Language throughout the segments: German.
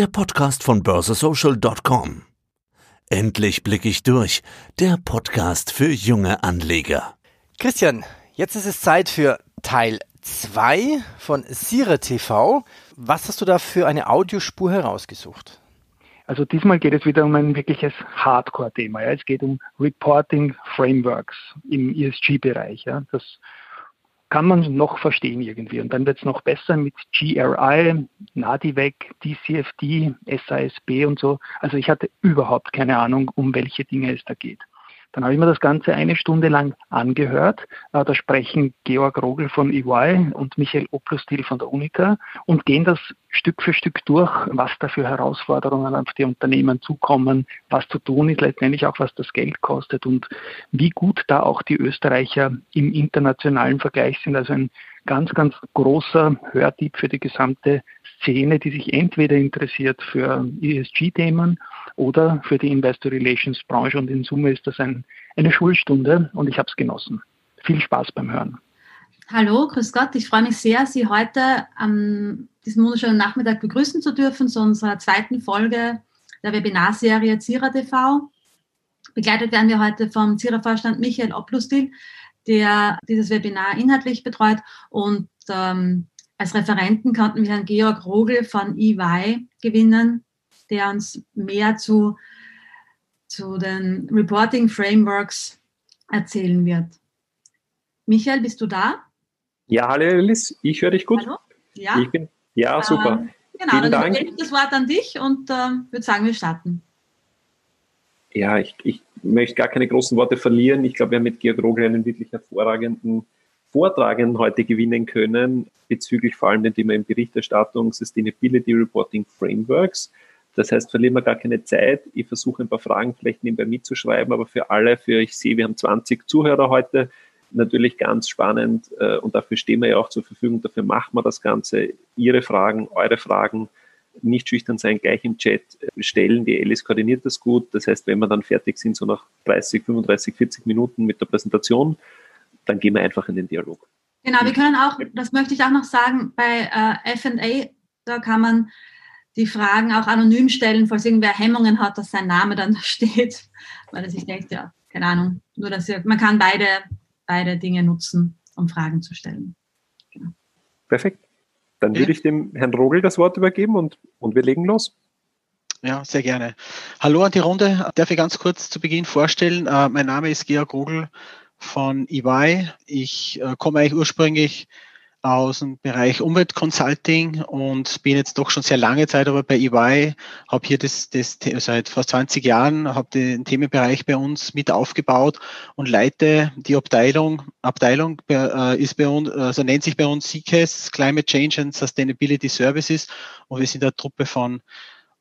der Podcast von börsesocial.com. Endlich blicke ich durch, der Podcast für junge Anleger. Christian, jetzt ist es Zeit für Teil 2 von Sire TV. Was hast du da für eine Audiospur herausgesucht? Also diesmal geht es wieder um ein wirkliches Hardcore-Thema. Ja. Es geht um Reporting Frameworks im ESG-Bereich. Ja. Das kann man noch verstehen irgendwie. Und dann wird es noch besser mit GRI, NADIVEC, DCFD, SASB und so. Also ich hatte überhaupt keine Ahnung, um welche Dinge es da geht. Dann habe ich mir das Ganze eine Stunde lang angehört. Äh, da sprechen Georg Rogel von EY und Michael Oplustil von der Unica und gehen das Stück für Stück durch, was da für Herausforderungen auf die Unternehmen zukommen, was zu tun ist, letztendlich auch was das Geld kostet und wie gut da auch die Österreicher im internationalen Vergleich sind. Also ein ganz, ganz großer Hörtipp für die gesamte Szene, die sich entweder interessiert für ESG-Themen oder für die Investor Relations Branche. Und in Summe ist das ein, eine Schulstunde und ich habe es genossen. Viel Spaß beim Hören. Hallo, grüß Gott. Ich freue mich sehr, Sie heute am diesem wunderschönen Nachmittag begrüßen zu dürfen zu unserer zweiten Folge der Webinarserie Zira TV. Begleitet werden wir heute vom Zira-Vorstand Michael Oplustil, der dieses Webinar inhaltlich betreut. Und ähm, als Referenten konnten wir Herrn Georg Rogel von EY gewinnen, der uns mehr zu, zu den Reporting Frameworks erzählen wird. Michael, bist du da? Ja, hallo Alice, ich höre dich gut. Hallo? Ja? Ich bin, ja, super. Ähm, genau, Vielen dann gebe ich das Wort an dich und äh, würde sagen, wir starten. Ja, ich, ich möchte gar keine großen Worte verlieren. Ich glaube, wir haben mit Georg Rogel einen wirklich hervorragenden Vortragenden heute gewinnen können, bezüglich vor allem dem Thema Berichterstattung, Sustainability Reporting Frameworks. Das heißt, verlieren wir gar keine Zeit. Ich versuche ein paar Fragen vielleicht nebenbei mitzuschreiben, aber für alle, für ich sehe, wir haben 20 Zuhörer heute, natürlich ganz spannend äh, und dafür stehen wir ja auch zur Verfügung, dafür machen wir das Ganze. Ihre Fragen, eure Fragen, nicht schüchtern sein, gleich im Chat stellen. Die Alice koordiniert das gut. Das heißt, wenn wir dann fertig sind, so nach 30, 35, 40 Minuten mit der Präsentation, dann gehen wir einfach in den Dialog. Genau, wir können auch, das möchte ich auch noch sagen, bei äh, FA, da kann man die Fragen auch anonym stellen, falls irgendwer Hemmungen hat, dass sein Name dann da steht, weil er sich denkt, ja, keine Ahnung, nur dass ihr, man kann beide, beide Dinge nutzen, um Fragen zu stellen. Genau. Perfekt. Dann würde ich dem Herrn Rogel das Wort übergeben und, und wir legen los. Ja, sehr gerne. Hallo an die Runde. Darf ich ganz kurz zu Beginn vorstellen? Uh, mein Name ist Georg Rogel von EY. Ich uh, komme eigentlich ursprünglich aus dem Bereich Umweltconsulting und bin jetzt doch schon sehr lange Zeit aber bei EY, habe hier das, das seit fast 20 Jahren, habe den Themenbereich bei uns mit aufgebaut und leite die Abteilung, Abteilung äh, ist bei uns, also nennt sich bei uns CCAS, Climate Change and Sustainability Services. Und wir sind eine Truppe von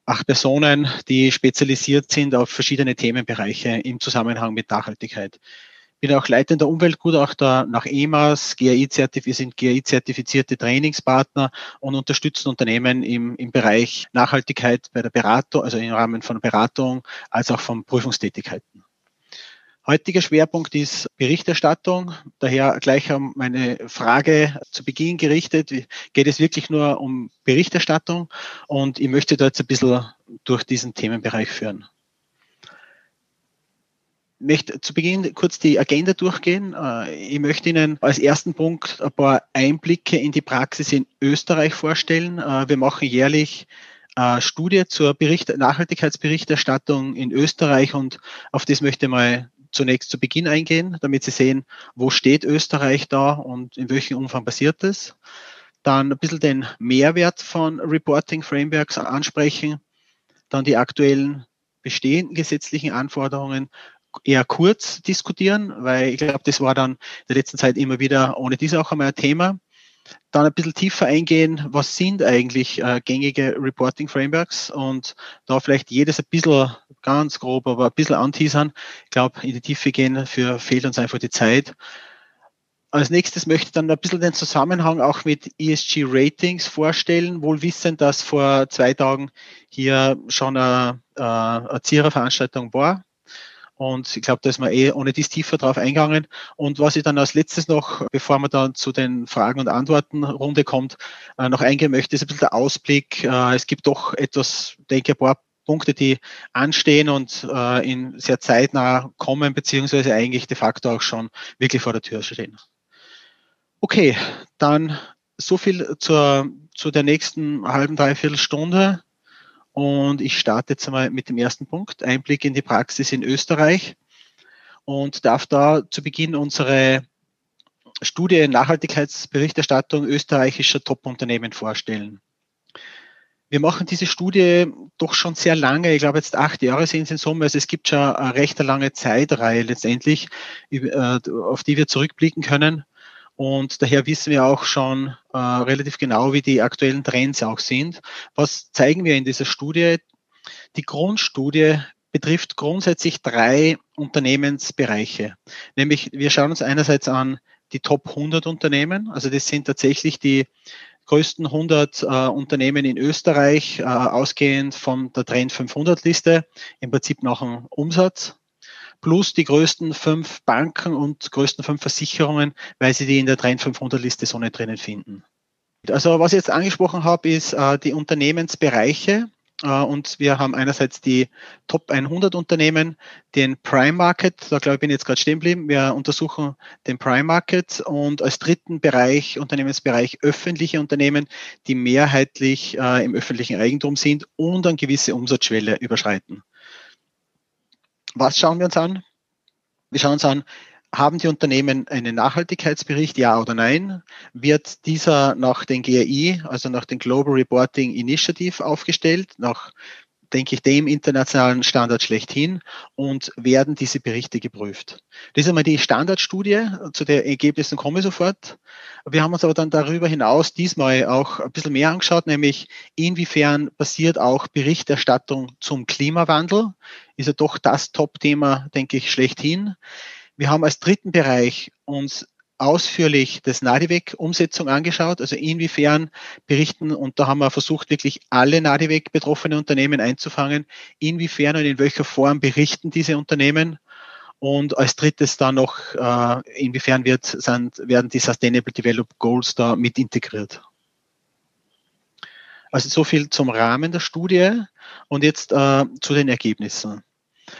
acht Personen, die spezialisiert sind auf verschiedene Themenbereiche im Zusammenhang mit Nachhaltigkeit bin auch leitender Umweltgutachter nach EMAS, GAI-Zertif wir sind GAI-zertifizierte Trainingspartner und unterstützen Unternehmen im, im Bereich Nachhaltigkeit bei der Beratung, also im Rahmen von Beratung, als auch von Prüfungstätigkeiten. Heutiger Schwerpunkt ist Berichterstattung. Daher gleich meine Frage zu Beginn gerichtet. Geht es wirklich nur um Berichterstattung? Und ich möchte da jetzt ein bisschen durch diesen Themenbereich führen möchte zu Beginn kurz die Agenda durchgehen. Äh, ich möchte Ihnen als ersten Punkt ein paar Einblicke in die Praxis in Österreich vorstellen. Äh, wir machen jährlich eine Studie zur Bericht Nachhaltigkeitsberichterstattung in Österreich und auf das möchte ich mal zunächst zu Beginn eingehen, damit Sie sehen, wo steht Österreich da und in welchem Umfang passiert das. Dann ein bisschen den Mehrwert von Reporting Frameworks ansprechen, dann die aktuellen bestehenden gesetzlichen Anforderungen eher kurz diskutieren, weil ich glaube, das war dann in der letzten Zeit immer wieder ohne diese auch einmal ein Thema. Dann ein bisschen tiefer eingehen, was sind eigentlich äh, gängige Reporting Frameworks und da vielleicht jedes ein bisschen ganz grob, aber ein bisschen anteasern. Ich glaube, in die Tiefe gehen, für fehlt uns einfach die Zeit. Als nächstes möchte ich dann ein bisschen den Zusammenhang auch mit ESG Ratings vorstellen, wohl wissend, dass vor zwei Tagen hier schon eine, äh, eine Zierer-Veranstaltung war Und ich glaube, da ist man eh ohne dies tiefer drauf eingegangen. Und was ich dann als letztes noch, bevor man dann zu den Fragen und Antworten Runde kommt, äh, noch eingehen möchte, ist ein bisschen der Ausblick. Äh, es gibt doch etwas, denke ich, ein paar Punkte, die anstehen und äh, in sehr zeitnah kommen, beziehungsweise eigentlich de facto auch schon wirklich vor der Tür stehen. Okay, dann so viel zur, zu der nächsten halben, dreiviertel Stunde. Und ich starte jetzt einmal mit dem ersten Punkt, Einblick in die Praxis in Österreich und darf da zu Beginn unsere Studie Nachhaltigkeitsberichterstattung österreichischer Top-Unternehmen vorstellen. Wir machen diese Studie doch schon sehr lange, ich glaube jetzt acht Jahre sind es in Summe, also es gibt schon eine recht lange Zeitreihe letztendlich, äh, auf die wir zurückblicken können. Und daher wissen wir auch schon äh, relativ genau, wie die aktuellen Trends auch sind. Was zeigen wir in dieser Studie? Die Grundstudie betrifft grundsätzlich drei Unternehmensbereiche. Nämlich wir schauen uns einerseits an die Top 100 Unternehmen. Also das sind tatsächlich die größten 100 äh, Unternehmen in Österreich, äh, ausgehend von der Trend 500 Liste, im Prinzip nach dem Umsatz plus die größten fünf Banken und größten fünf Versicherungen, weil sie die in der Trend 500 Liste so nicht drinnen finden. Also was ich jetzt angesprochen habe, ist äh, die Unternehmensbereiche. Uh, und wir haben einerseits die Top 100 Unternehmen, den Prime Market, da glaube ich, bin ich jetzt gerade stehen geblieben. Wir untersuchen den Prime Market und als dritten Bereich, Unternehmensbereich öffentliche Unternehmen, die mehrheitlich uh, im öffentlichen Eigentum sind und eine gewisse Umsatzschwelle überschreiten. Was schauen wir uns an? Wir schauen uns an, haben die Unternehmen einen Nachhaltigkeitsbericht, ja oder nein? Wird dieser nach den GRI, also nach den Global Reporting Initiative aufgestellt, nach denke ich, dem internationalen Standard schlechthin und werden diese Berichte geprüft. Das ist einmal die Standardstudie, zu den Ergebnissen komme ich sofort. Wir haben uns aber dann darüber hinaus diesmal auch ein bisschen mehr angeschaut, nämlich inwiefern passiert auch Berichterstattung zum Klimawandel. Ist ja doch das Top-Thema, denke ich, schlechthin. Wir haben als dritten Bereich uns ausführlich das NADIVEC-Umsetzung angeschaut, also inwiefern berichten, und da haben wir versucht, wirklich alle NADIVEC betroffene Unternehmen einzufangen, inwiefern und in welcher Form berichten diese Unternehmen und als drittes dann noch, äh, inwiefern wird, sind, werden die Sustainable Development Goals da mit integriert. Also so viel zum Rahmen der Studie und jetzt äh, zu den Ergebnissen.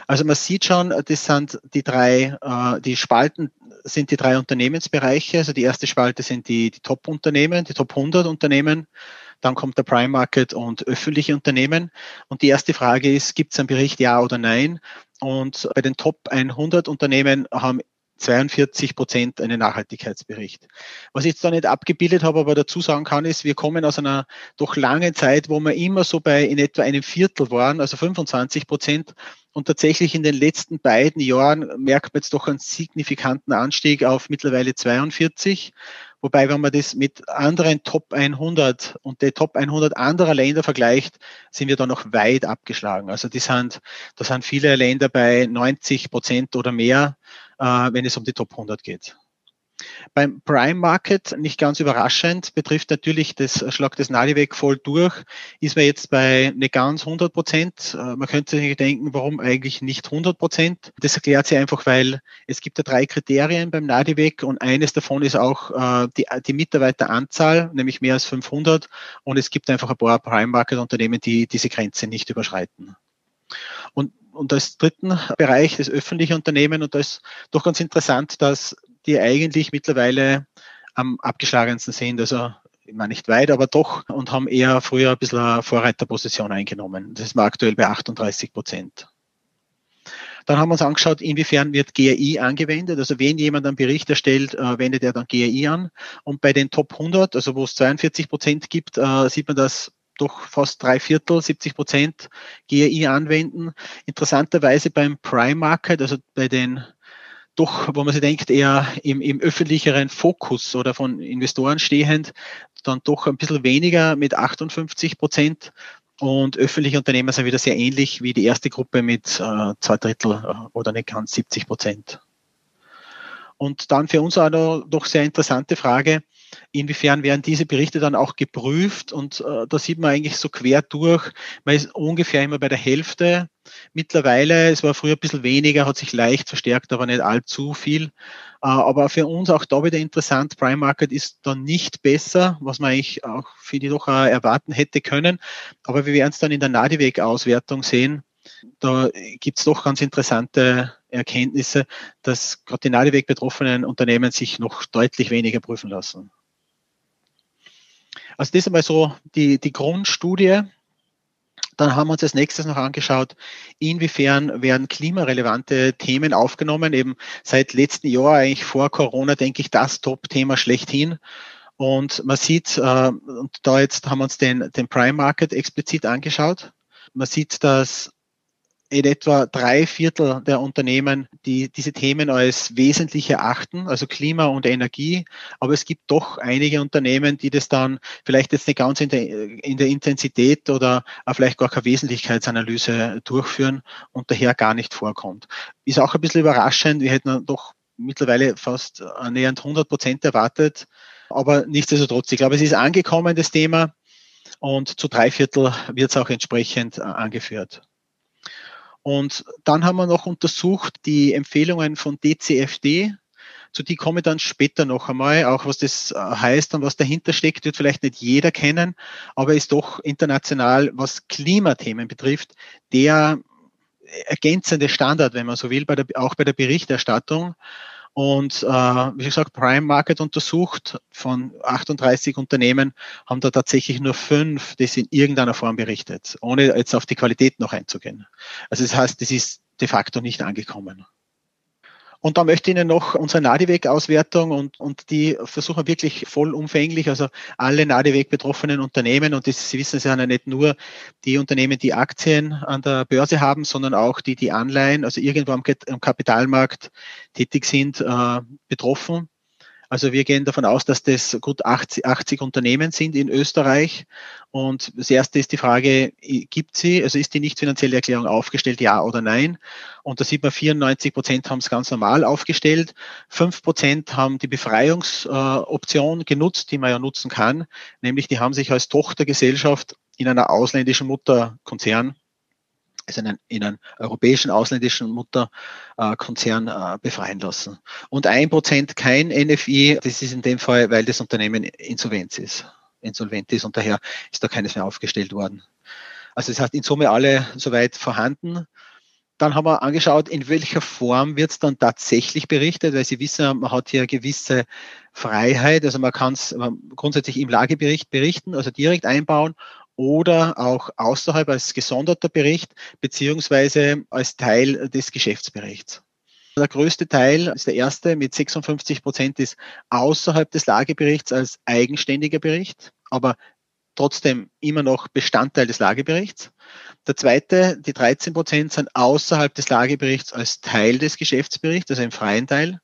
Also man sieht schon, das sind die drei, äh, die Spalten sind die drei Unternehmensbereiche. Also die erste Spalte sind die, die Top-Unternehmen, die Top 100 Unternehmen. Dann kommt der Prime Market und öffentliche Unternehmen. Und die erste Frage ist, gibt es einen Bericht, ja oder nein? Und bei den Top 100 Unternehmen haben 42 Prozent einen Nachhaltigkeitsbericht. Was ich jetzt da nicht abgebildet habe, aber dazu sagen kann, ist, wir kommen aus einer doch langen Zeit, wo wir immer so bei in etwa einem Viertel waren, also 25 Prozent. Und tatsächlich in den letzten beiden Jahren merkt man jetzt doch einen signifikanten Anstieg auf mittlerweile 42. Wobei, wenn man das mit anderen Top 100 und der Top 100 anderer Länder vergleicht, sind wir da noch weit abgeschlagen. Also die sind, da sind viele Länder bei 90 Prozent oder mehr, wenn es um die Top 100 geht. Beim Prime Market, nicht ganz überraschend, betrifft natürlich das Schlag des Naliweg voll durch, ist man jetzt bei nicht ganz 100 Prozent. Äh, man könnte sich denken, warum eigentlich nicht 100 Prozent? Das erklärt sich einfach, weil es gibt ja drei Kriterien beim Nadiweg und eines davon ist auch äh, die, die Mitarbeiteranzahl, nämlich mehr als 500 und es gibt einfach ein paar Prime Market Unternehmen, die diese Grenze nicht überschreiten. Und und als dritten Bereich das öffentliche Unternehmen und da ist doch ganz interessant, dass die eigentlich mittlerweile am abgeschlagensten sind. Also ich meine nicht weit, aber doch und haben eher früher ein bisschen eine Vorreiterposition eingenommen. Das ist mal aktuell bei 38 Prozent. Dann haben wir uns angeschaut, inwiefern wird GRI angewendet. Also wenn jemand einen Bericht erstellt, äh, wendet er dann GRI an. Und bei den Top 100, also wo es 42 Prozent gibt, äh, sieht man, dass doch fast drei Viertel, 70 Prozent GRI anwenden. Interessanterweise beim Prime Market, also bei den doch, wo man sich denkt, eher im, im öffentlicheren Fokus oder von Investoren stehend, dann doch ein bisschen weniger mit 58 Prozent. Und öffentliche Unternehmen sind wieder sehr ähnlich wie die erste Gruppe mit äh, zwei Drittel äh, oder nicht ganz 70 Prozent. Und dann für uns auch noch, noch sehr interessante Frage, Inwiefern werden diese Berichte dann auch geprüft? Und äh, da sieht man eigentlich so quer durch, man ist ungefähr immer bei der Hälfte. Mittlerweile, es war früher ein bisschen weniger, hat sich leicht verstärkt, aber nicht allzu viel. Äh, aber für uns auch da wieder interessant, Prime Market ist dann nicht besser, was man eigentlich auch für die doch erwarten hätte können. Aber wir werden es dann in der Nadeweg-Auswertung sehen. Da gibt es doch ganz interessante Erkenntnisse, dass gerade die Nadeweg betroffenen Unternehmen sich noch deutlich weniger prüfen lassen. Also das ist einmal so die, die Grundstudie. Dann haben wir uns als nächstes noch angeschaut, inwiefern werden klimarelevante Themen aufgenommen. Eben seit letztem Jahr, eigentlich vor Corona, denke ich, das Top-Thema schlechthin. Und man sieht, äh, und da jetzt haben wir uns den, den Prime Market explizit angeschaut. Man sieht, dass in etwa drei Viertel der Unternehmen, die diese Themen als wesentlich erachten, also Klima und Energie. Aber es gibt doch einige Unternehmen, die das dann vielleicht jetzt nicht ganz in der, in der Intensität oder vielleicht gar keine Wesentlichkeitsanalyse durchführen und daher gar nicht vorkommt. Ist auch ein bisschen überraschend. Wir hätten doch mittlerweile fast annähernd 100 Prozent erwartet. Aber nichtsdestotrotz, ich glaube, es ist angekommen, das Thema. Und zu drei Viertel wird es auch entsprechend äh, angeführt. Und dann haben wir noch untersucht die Empfehlungen von DCFD. Zu die komme ich dann später noch einmal. Auch was das äh, heißt und was dahinter steckt, wird vielleicht nicht jeder kennen, aber ist doch international, was Klimathemen betrifft, der ergänzende Standard, wenn man so will, bei der, auch bei der Berichterstattung. Und äh, wie gesagt, Prime Market untersucht von 38 Unternehmen haben da tatsächlich nur fünf, das in irgendeiner Form berichtet, ohne jetzt auf die Qualität noch einzugehen. Also das heißt, das ist de facto nicht angekommen. Und da möchte ich Ihnen noch unsere Nadeweg-Auswertung und, und die versuchen wirklich vollumfänglich, also alle Nadeweg betroffenen Unternehmen und das, Sie wissen, es ja nicht nur die Unternehmen, die Aktien an der Börse haben, sondern auch die, die Anleihen, also irgendwo am, am Kapitalmarkt tätig sind, äh, betroffen. Also wir gehen davon aus, dass das gut 80, 80 Unternehmen sind in Österreich. Und das erste ist die Frage, gibt sie, also ist die nicht finanzielle Erklärung aufgestellt, ja oder nein? Und da sieht man, 94 Prozent haben es ganz normal aufgestellt. Fünf Prozent haben die Befreiungsoption genutzt, die man ja nutzen kann. Nämlich die haben sich als Tochtergesellschaft in einer ausländischen Mutterkonzern also in einen, in einen europäischen ausländischen Mutterkonzern äh, befreien lassen. Und ein Prozent kein NFI, das ist in dem Fall, weil das Unternehmen insolvent ist, insolvent ist und daher ist da keines mehr aufgestellt worden. Also das heißt in Summe alle soweit vorhanden. Dann haben wir angeschaut, in welcher Form wird es dann tatsächlich berichtet, weil Sie wissen, man hat hier gewisse Freiheit. Also man kann es grundsätzlich im Lagebericht berichten, also direkt einbauen oder auch außerhalb als gesonderter Bericht beziehungsweise als Teil des Geschäftsberichts. Der größte Teil ist der erste mit 56 Prozent ist außerhalb des Lageberichts als eigenständiger Bericht, aber trotzdem immer noch Bestandteil des Lageberichts. Der zweite, die 13 Prozent sind außerhalb des Lageberichts als Teil des Geschäftsberichts, also im freien Teil.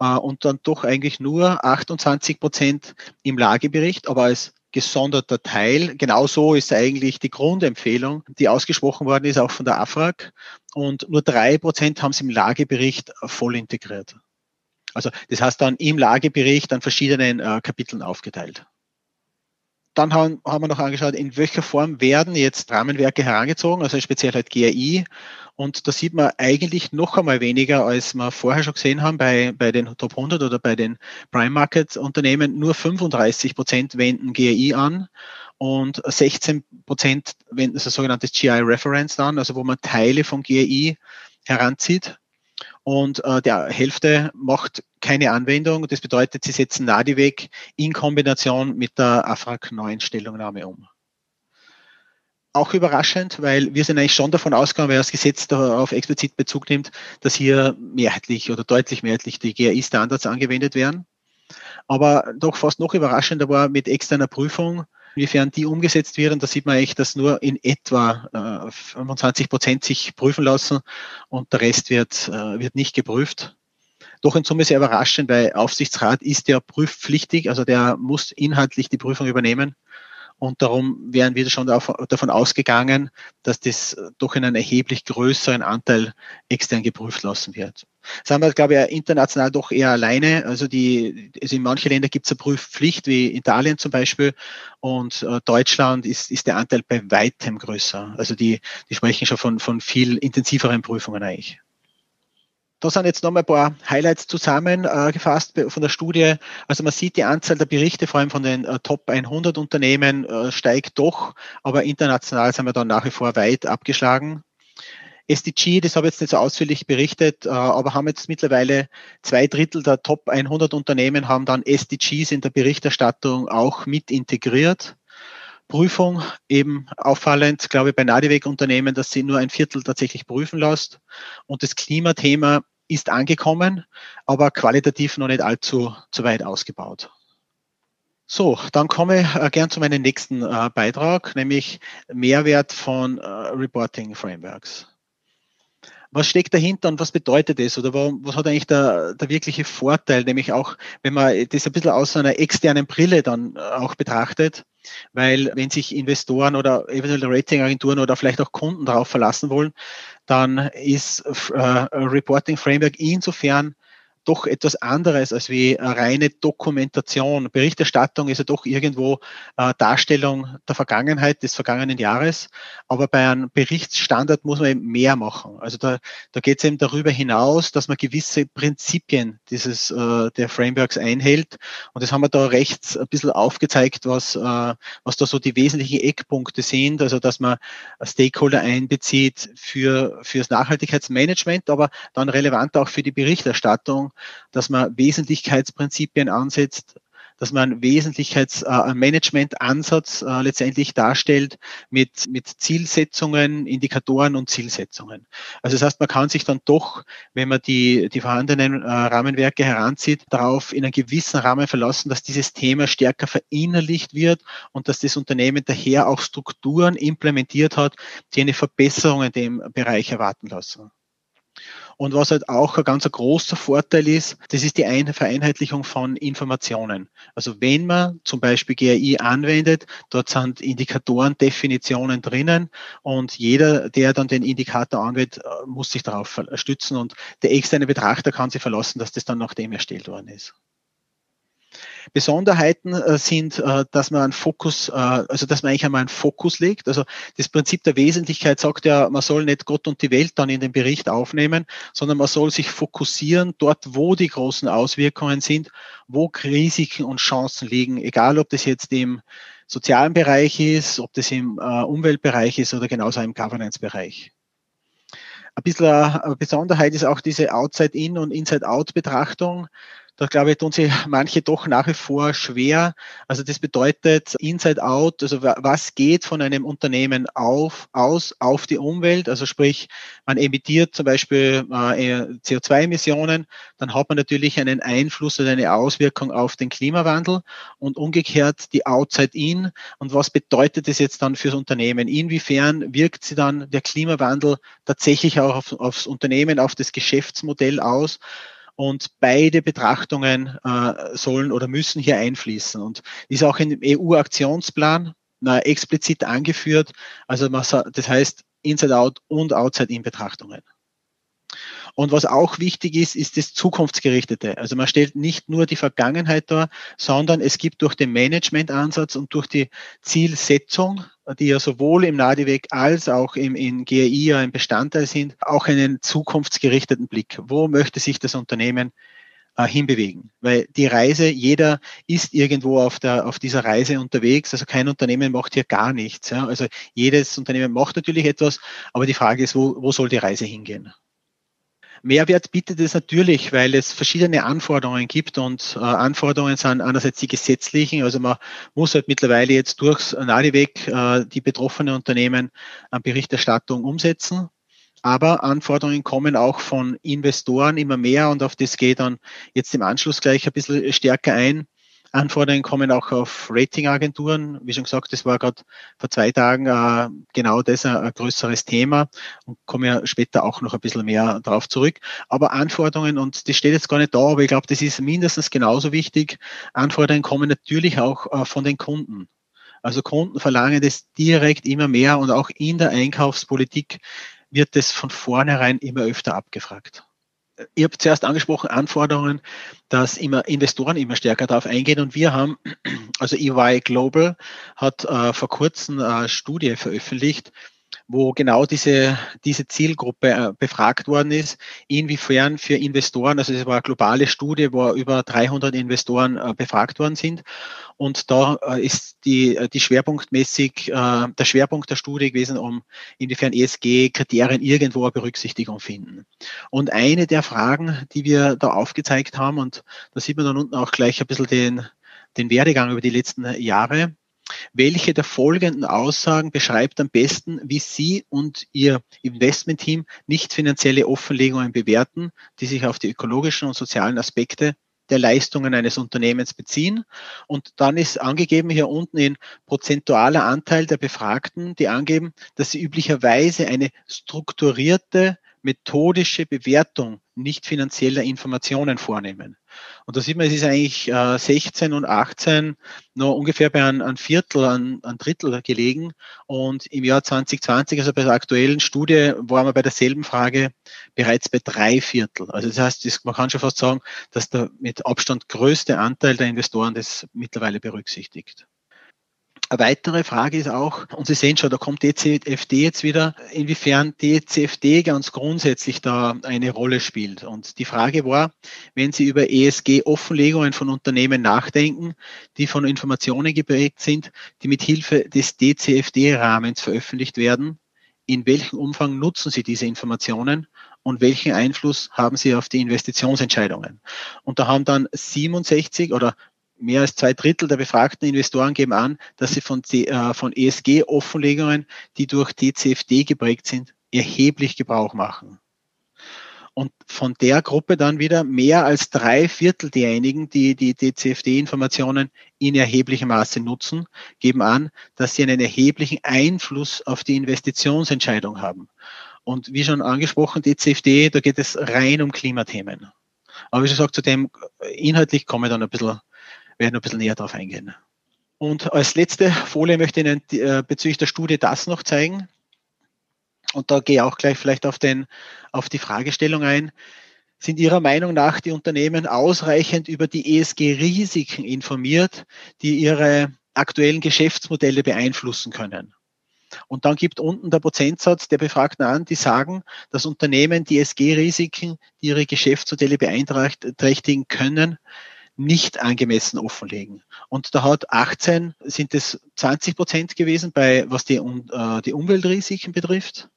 Äh, und dann doch eigentlich nur 28 Prozent im Lagebericht, aber als gesonderter Teil. Genauso ist eigentlich die Grundempfehlung, die ausgesprochen worden ist, auch von der AFRAG. Und nur drei Prozent haben es im Lagebericht voll integriert. Also das heißt dann im Lagebericht an verschiedenen äh, Kapiteln aufgeteilt. Dann haben, haben wir noch angeschaut, in welcher Form werden jetzt Rahmenwerke herangezogen, also speziell halt GRI. Und da sieht man eigentlich noch einmal weniger, als wir vorher schon gesehen haben bei, bei den Top 100 oder bei den Prime Market Unternehmen. Nur 35 Prozent wenden GRI an und 16 Prozent wenden das sogenannte GI Reference an, also wo man Teile von GRI heranzieht und äh, der Hälfte macht keine Anwendung. Das bedeutet, sie setzen NADI in Kombination mit der AFRAG 9 Stellungnahme um. Auch überraschend, weil wir sind eigentlich schon davon ausgegangen, weil das Gesetz darauf explizit Bezug nimmt, dass hier mehrheitlich oder deutlich mehrheitlich die GRI-Standards angewendet werden. Aber doch fast noch überraschender war mit externer Prüfung Inwiefern die umgesetzt werden, da sieht man echt, dass nur in etwa äh, 25 Prozent sich prüfen lassen und der Rest wird, äh, wird nicht geprüft. Doch in Summe sehr überraschend, weil Aufsichtsrat ist ja prüfpflichtig, also der muss inhaltlich die Prüfung übernehmen. Und darum wären wir schon davon ausgegangen, dass das doch in einem erheblich größeren Anteil extern geprüft lassen wird. Das haben wir, glaube ich, international doch eher alleine. Also die, also in manchen Ländern gibt es eine Prüfpflicht, wie Italien zum Beispiel. Und äh, Deutschland ist, ist der Anteil bei weitem größer. Also die, die sprechen schon von, von viel intensiveren Prüfungen eigentlich. Da sind jetzt nochmal ein paar Highlights zusammengefasst von der Studie. Also man sieht, die Anzahl der Berichte, vor allem von den äh, Top 100 Unternehmen, äh, steigt doch, aber international sind wir dann nach wie vor weit abgeschlagen. SDG, das habe ich jetzt nicht so ausführlich berichtet, äh, aber haben jetzt mittlerweile zwei Drittel der Top 100 Unternehmen haben dann SDGs in der Berichterstattung auch mit integriert. Prüfung eben auffallend, glaube ich, bei Nadeweg-Unternehmen, dass sie nur ein Viertel tatsächlich prüfen lässt. Und das Klimathema ist angekommen, aber qualitativ noch nicht allzu zu weit ausgebaut. So, dann komme ich äh, gern zu meinem nächsten äh, Beitrag, nämlich Mehrwert von äh, Reporting Frameworks. Was steckt dahinter und was bedeutet es oder was hat eigentlich der, der wirkliche Vorteil, nämlich auch, wenn man das ein bisschen aus einer externen Brille dann äh, auch betrachtet, weil wenn sich Investoren oder eventuell Ratingagenturen oder vielleicht auch Kunden darauf verlassen wollen, dann ist äh, Reporting Framework insofern doch etwas anderes als wie reine Dokumentation. Berichterstattung ist ja doch irgendwo äh, Darstellung der Vergangenheit, des vergangenen Jahres. Aber bei einem Berichtsstandard muss man eben mehr machen. Also da, da geht es eben darüber hinaus, dass man gewisse Prinzipien dieses äh, der Frameworks einhält. Und das haben wir da rechts ein bisschen aufgezeigt, was, äh, was da so die wesentlichen Eckpunkte sind. Also dass man Stakeholder einbezieht für fürs Nachhaltigkeitsmanagement, aber dann relevant auch für die Berichterstattung dass man Wesentlichkeitsprinzipien ansetzt, dass man einen Wesentlichkeitsmanagementansatz äh, letztendlich darstellt mit, mit Zielsetzungen, Indikatoren und Zielsetzungen. Also das heißt, man kann sich dann doch, wenn man die, die vorhandenen äh, Rahmenwerke heranzieht, darauf in einem gewissen Rahmen verlassen, dass dieses Thema stärker verinnerlicht wird und dass das Unternehmen daher auch Strukturen implementiert hat, die eine Verbesserung in dem Bereich erwarten lassen. Und was halt auch ein ganz großer Vorteil ist, das ist die Vereinheitlichung von Informationen. Also wenn man zum Beispiel GAI anwendet, dort sind Indikatoren, Definitionen drinnen und jeder, der dann den Indikator anwendet, muss sich darauf stützen und der externe Betrachter kann sich verlassen, dass das dann nach dem erstellt worden ist. Besonderheiten äh, sind, äh, dass man einen Fokus, äh, also dass man eigentlich einmal einen Fokus legt. Also das Prinzip der Wesentlichkeit sagt ja, man soll nicht Gott und die Welt dann in den Bericht aufnehmen, sondern man soll sich fokussieren dort, wo die großen Auswirkungen sind, wo Risiken und Chancen liegen, egal ob das jetzt im sozialen Bereich ist, ob das im Umweltbereich ist oder genauso im Governance-Bereich. Ein bisschen eine Besonderheit ist auch diese Outside-In und Inside-Out-Betrachtung. Da glaube ich, tun sich manche doch nach wie vor schwer. Also das bedeutet Inside Out, also was geht von einem Unternehmen auf, aus auf die Umwelt? Also sprich, man emittiert zum Beispiel äh, CO2-Emissionen, dann hat man natürlich einen Einfluss oder eine Auswirkung auf den Klimawandel und umgekehrt die Outside In. Und was bedeutet das jetzt dann fürs Unternehmen? Inwiefern wirkt sie dann der Klimawandel tatsächlich auch auf, aufs Unternehmen, auf das Geschäftsmodell aus? Und beide Betrachtungen äh, sollen oder müssen hier einfließen. Und ist auch im EU-Aktionsplan explizit angeführt. Also man, das heißt Inside-Out und Outside-In-Betrachtungen. Und was auch wichtig ist, ist das Zukunftsgerichtete. Also man stellt nicht nur die Vergangenheit dar, sondern es gibt durch den Managementansatz und durch die Zielsetzung, die ja sowohl im NADIWEG als auch im, in GAI ja ein Bestandteil sind, auch einen zukunftsgerichteten Blick. Wo möchte sich das Unternehmen äh, hinbewegen. Weil die Reise, jeder ist irgendwo auf, der, auf dieser Reise unterwegs. Also kein Unternehmen macht hier gar nichts. Ja. Also jedes Unternehmen macht natürlich etwas, aber die Frage ist, wo, wo soll die Reise hingehen? Mehrwert bietet es natürlich, weil es verschiedene Anforderungen gibt und äh, Anforderungen sind einerseits die gesetzlichen, also man muss halt mittlerweile jetzt durchs NADIWEG äh, die betroffenen Unternehmen an Berichterstattung umsetzen. Aber Anforderungen kommen auch von Investoren immer mehr und auf das geht dann jetzt im Anschluss gleich ein bisschen stärker ein. Anforderungen kommen auch auf Ratingagenturen. Wie schon gesagt, das war gerade vor zwei Tagen äh, genau das ein, ein, größeres Thema und komme ja später auch noch ein bisschen mehr darauf zurück. Aber Anforderungen, und das steht jetzt gar nicht da, aber ich glaube, das ist mindestens genauso wichtig. Anforderungen kommen natürlich auch äh, von den Kunden. Also Kunden verlangen das direkt immer mehr und auch in der Einkaufspolitik wird es von vornherein immer öfter abgefragt. Ich habe zuerst angesprochen, Anforderungen, dass immer Investoren immer stärker darauf eingehen. Und wir haben, also EY Global hat äh, vor kurzem eine Studie veröffentlicht, wo genau diese, diese Zielgruppe äh, befragt worden ist, inwiefern für Investoren, also es war eine globale Studie, wo über 300 Investoren äh, befragt worden sind. Und da äh, ist die, die schwerpunktmäßig, der Schwerpunkt der Studie gewesen, um inwiefern ESG-Kriterien irgendwo eine Berücksichtigung finden. Und eine der Fragen, die wir da aufgezeigt haben, und da sieht man dann unten auch gleich ein bisschen den, den Werdegang über die letzten Jahre, welche der folgenden Aussagen beschreibt am besten, wie Sie und Ihr Investmentteam nicht finanzielle Offenlegungen bewerten, die sich auf die ökologischen und sozialen Aspekte der Leistungen eines Unternehmens beziehen. Und dann ist angegeben hier unten in prozentualer Anteil der Befragten, die angeben, dass sie üblicherweise eine strukturierte methodische Bewertung nicht finanzieller Informationen vornehmen. Und da sieht man, es ist eigentlich äh, 16 und 18 noch ungefähr bei einem, Viertel, einem Drittel gelegen. Und im Jahr 2020, also bei der aktuellen Studie, waren wir bei derselben Frage bereits bei drei Viertel. Also das heißt, das, man kann schon fast sagen, dass der mit Abstand größte Anteil der Investoren das mittlerweile berücksichtigt. Eine weitere Frage ist auch, und Sie sehen schon, da kommt DCFD jetzt wieder, inwiefern DCFD ganz grundsätzlich da eine Rolle spielt. Und die Frage war, wenn Sie über ESG-Offenlegungen von Unternehmen nachdenken, die von Informationen geprägt sind, die mit Hilfe des DCFD-Rahmens veröffentlicht werden, in welchem Umfang nutzen Sie diese Informationen und welchen Einfluss haben sie auf die Investitionsentscheidungen? Und da haben dann 67 oder mehr als zwei Drittel der befragten Investoren geben an, dass sie von, äh, von ESG-Offenlegungen, die durch DCFD geprägt sind, erheblich Gebrauch machen. Und von der Gruppe dann wieder mehr als drei Viertel derjenigen, die die DCFD-Informationen in erheblichem Maße nutzen, geben an, dass sie einen erheblichen Einfluss auf die Investitionsentscheidung haben. Und wie schon angesprochen, DCFD, da geht es rein um Klimathemen. Aber wie gesagt, zu dem inhaltlich komme ich dann ein bisschen werde noch ein bisschen näher darauf eingehen. Und als letzte Folie möchte ich Ihnen äh, bezüglich der Studie das noch zeigen. Und da gehe ich auch gleich vielleicht auf, den, auf die Fragestellung ein. Sind Ihrer Meinung nach die Unternehmen ausreichend über die ESG-Risiken informiert, die ihre aktuellen Geschäftsmodelle beeinflussen können? Und dann gibt unten der Prozentsatz der Befragten an, die sagen, dass Unternehmen die ESG-Risiken, die ihre Geschäftsmodelle beeinträchtigen können, nicht angemessen offenlegen. Und da hat 18 sind es 20 Prozent gewesen bei was die, äh, die Umweltrisiken betrifft.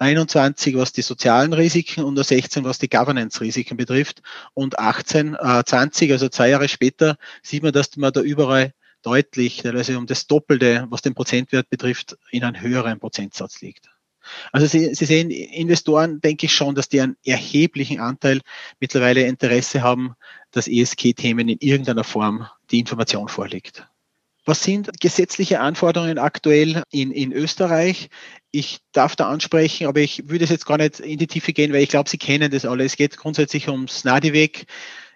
21, was die sozialen Risiken und 16, was die Governance-Risiken betrifft. Und 18, äh, 20, also zwei Jahre später, sieht man, dass man da überall deutlich, teilweise um das Doppelte, was den Prozentwert betrifft, in einem höheren Prozentsatz liegt. Also Sie, Sie sehen, Investoren denke ich schon, dass die einen erheblichen Anteil mittlerweile Interesse haben, dass ESG-Themen in irgendeiner Form die Information vorliegt. Was sind gesetzliche Anforderungen aktuell in, in Österreich? Ich darf da ansprechen, aber ich würde es jetzt gar nicht in die Tiefe gehen, weil ich glaube, Sie kennen das alle. Es geht grundsätzlich ums NADIWEG,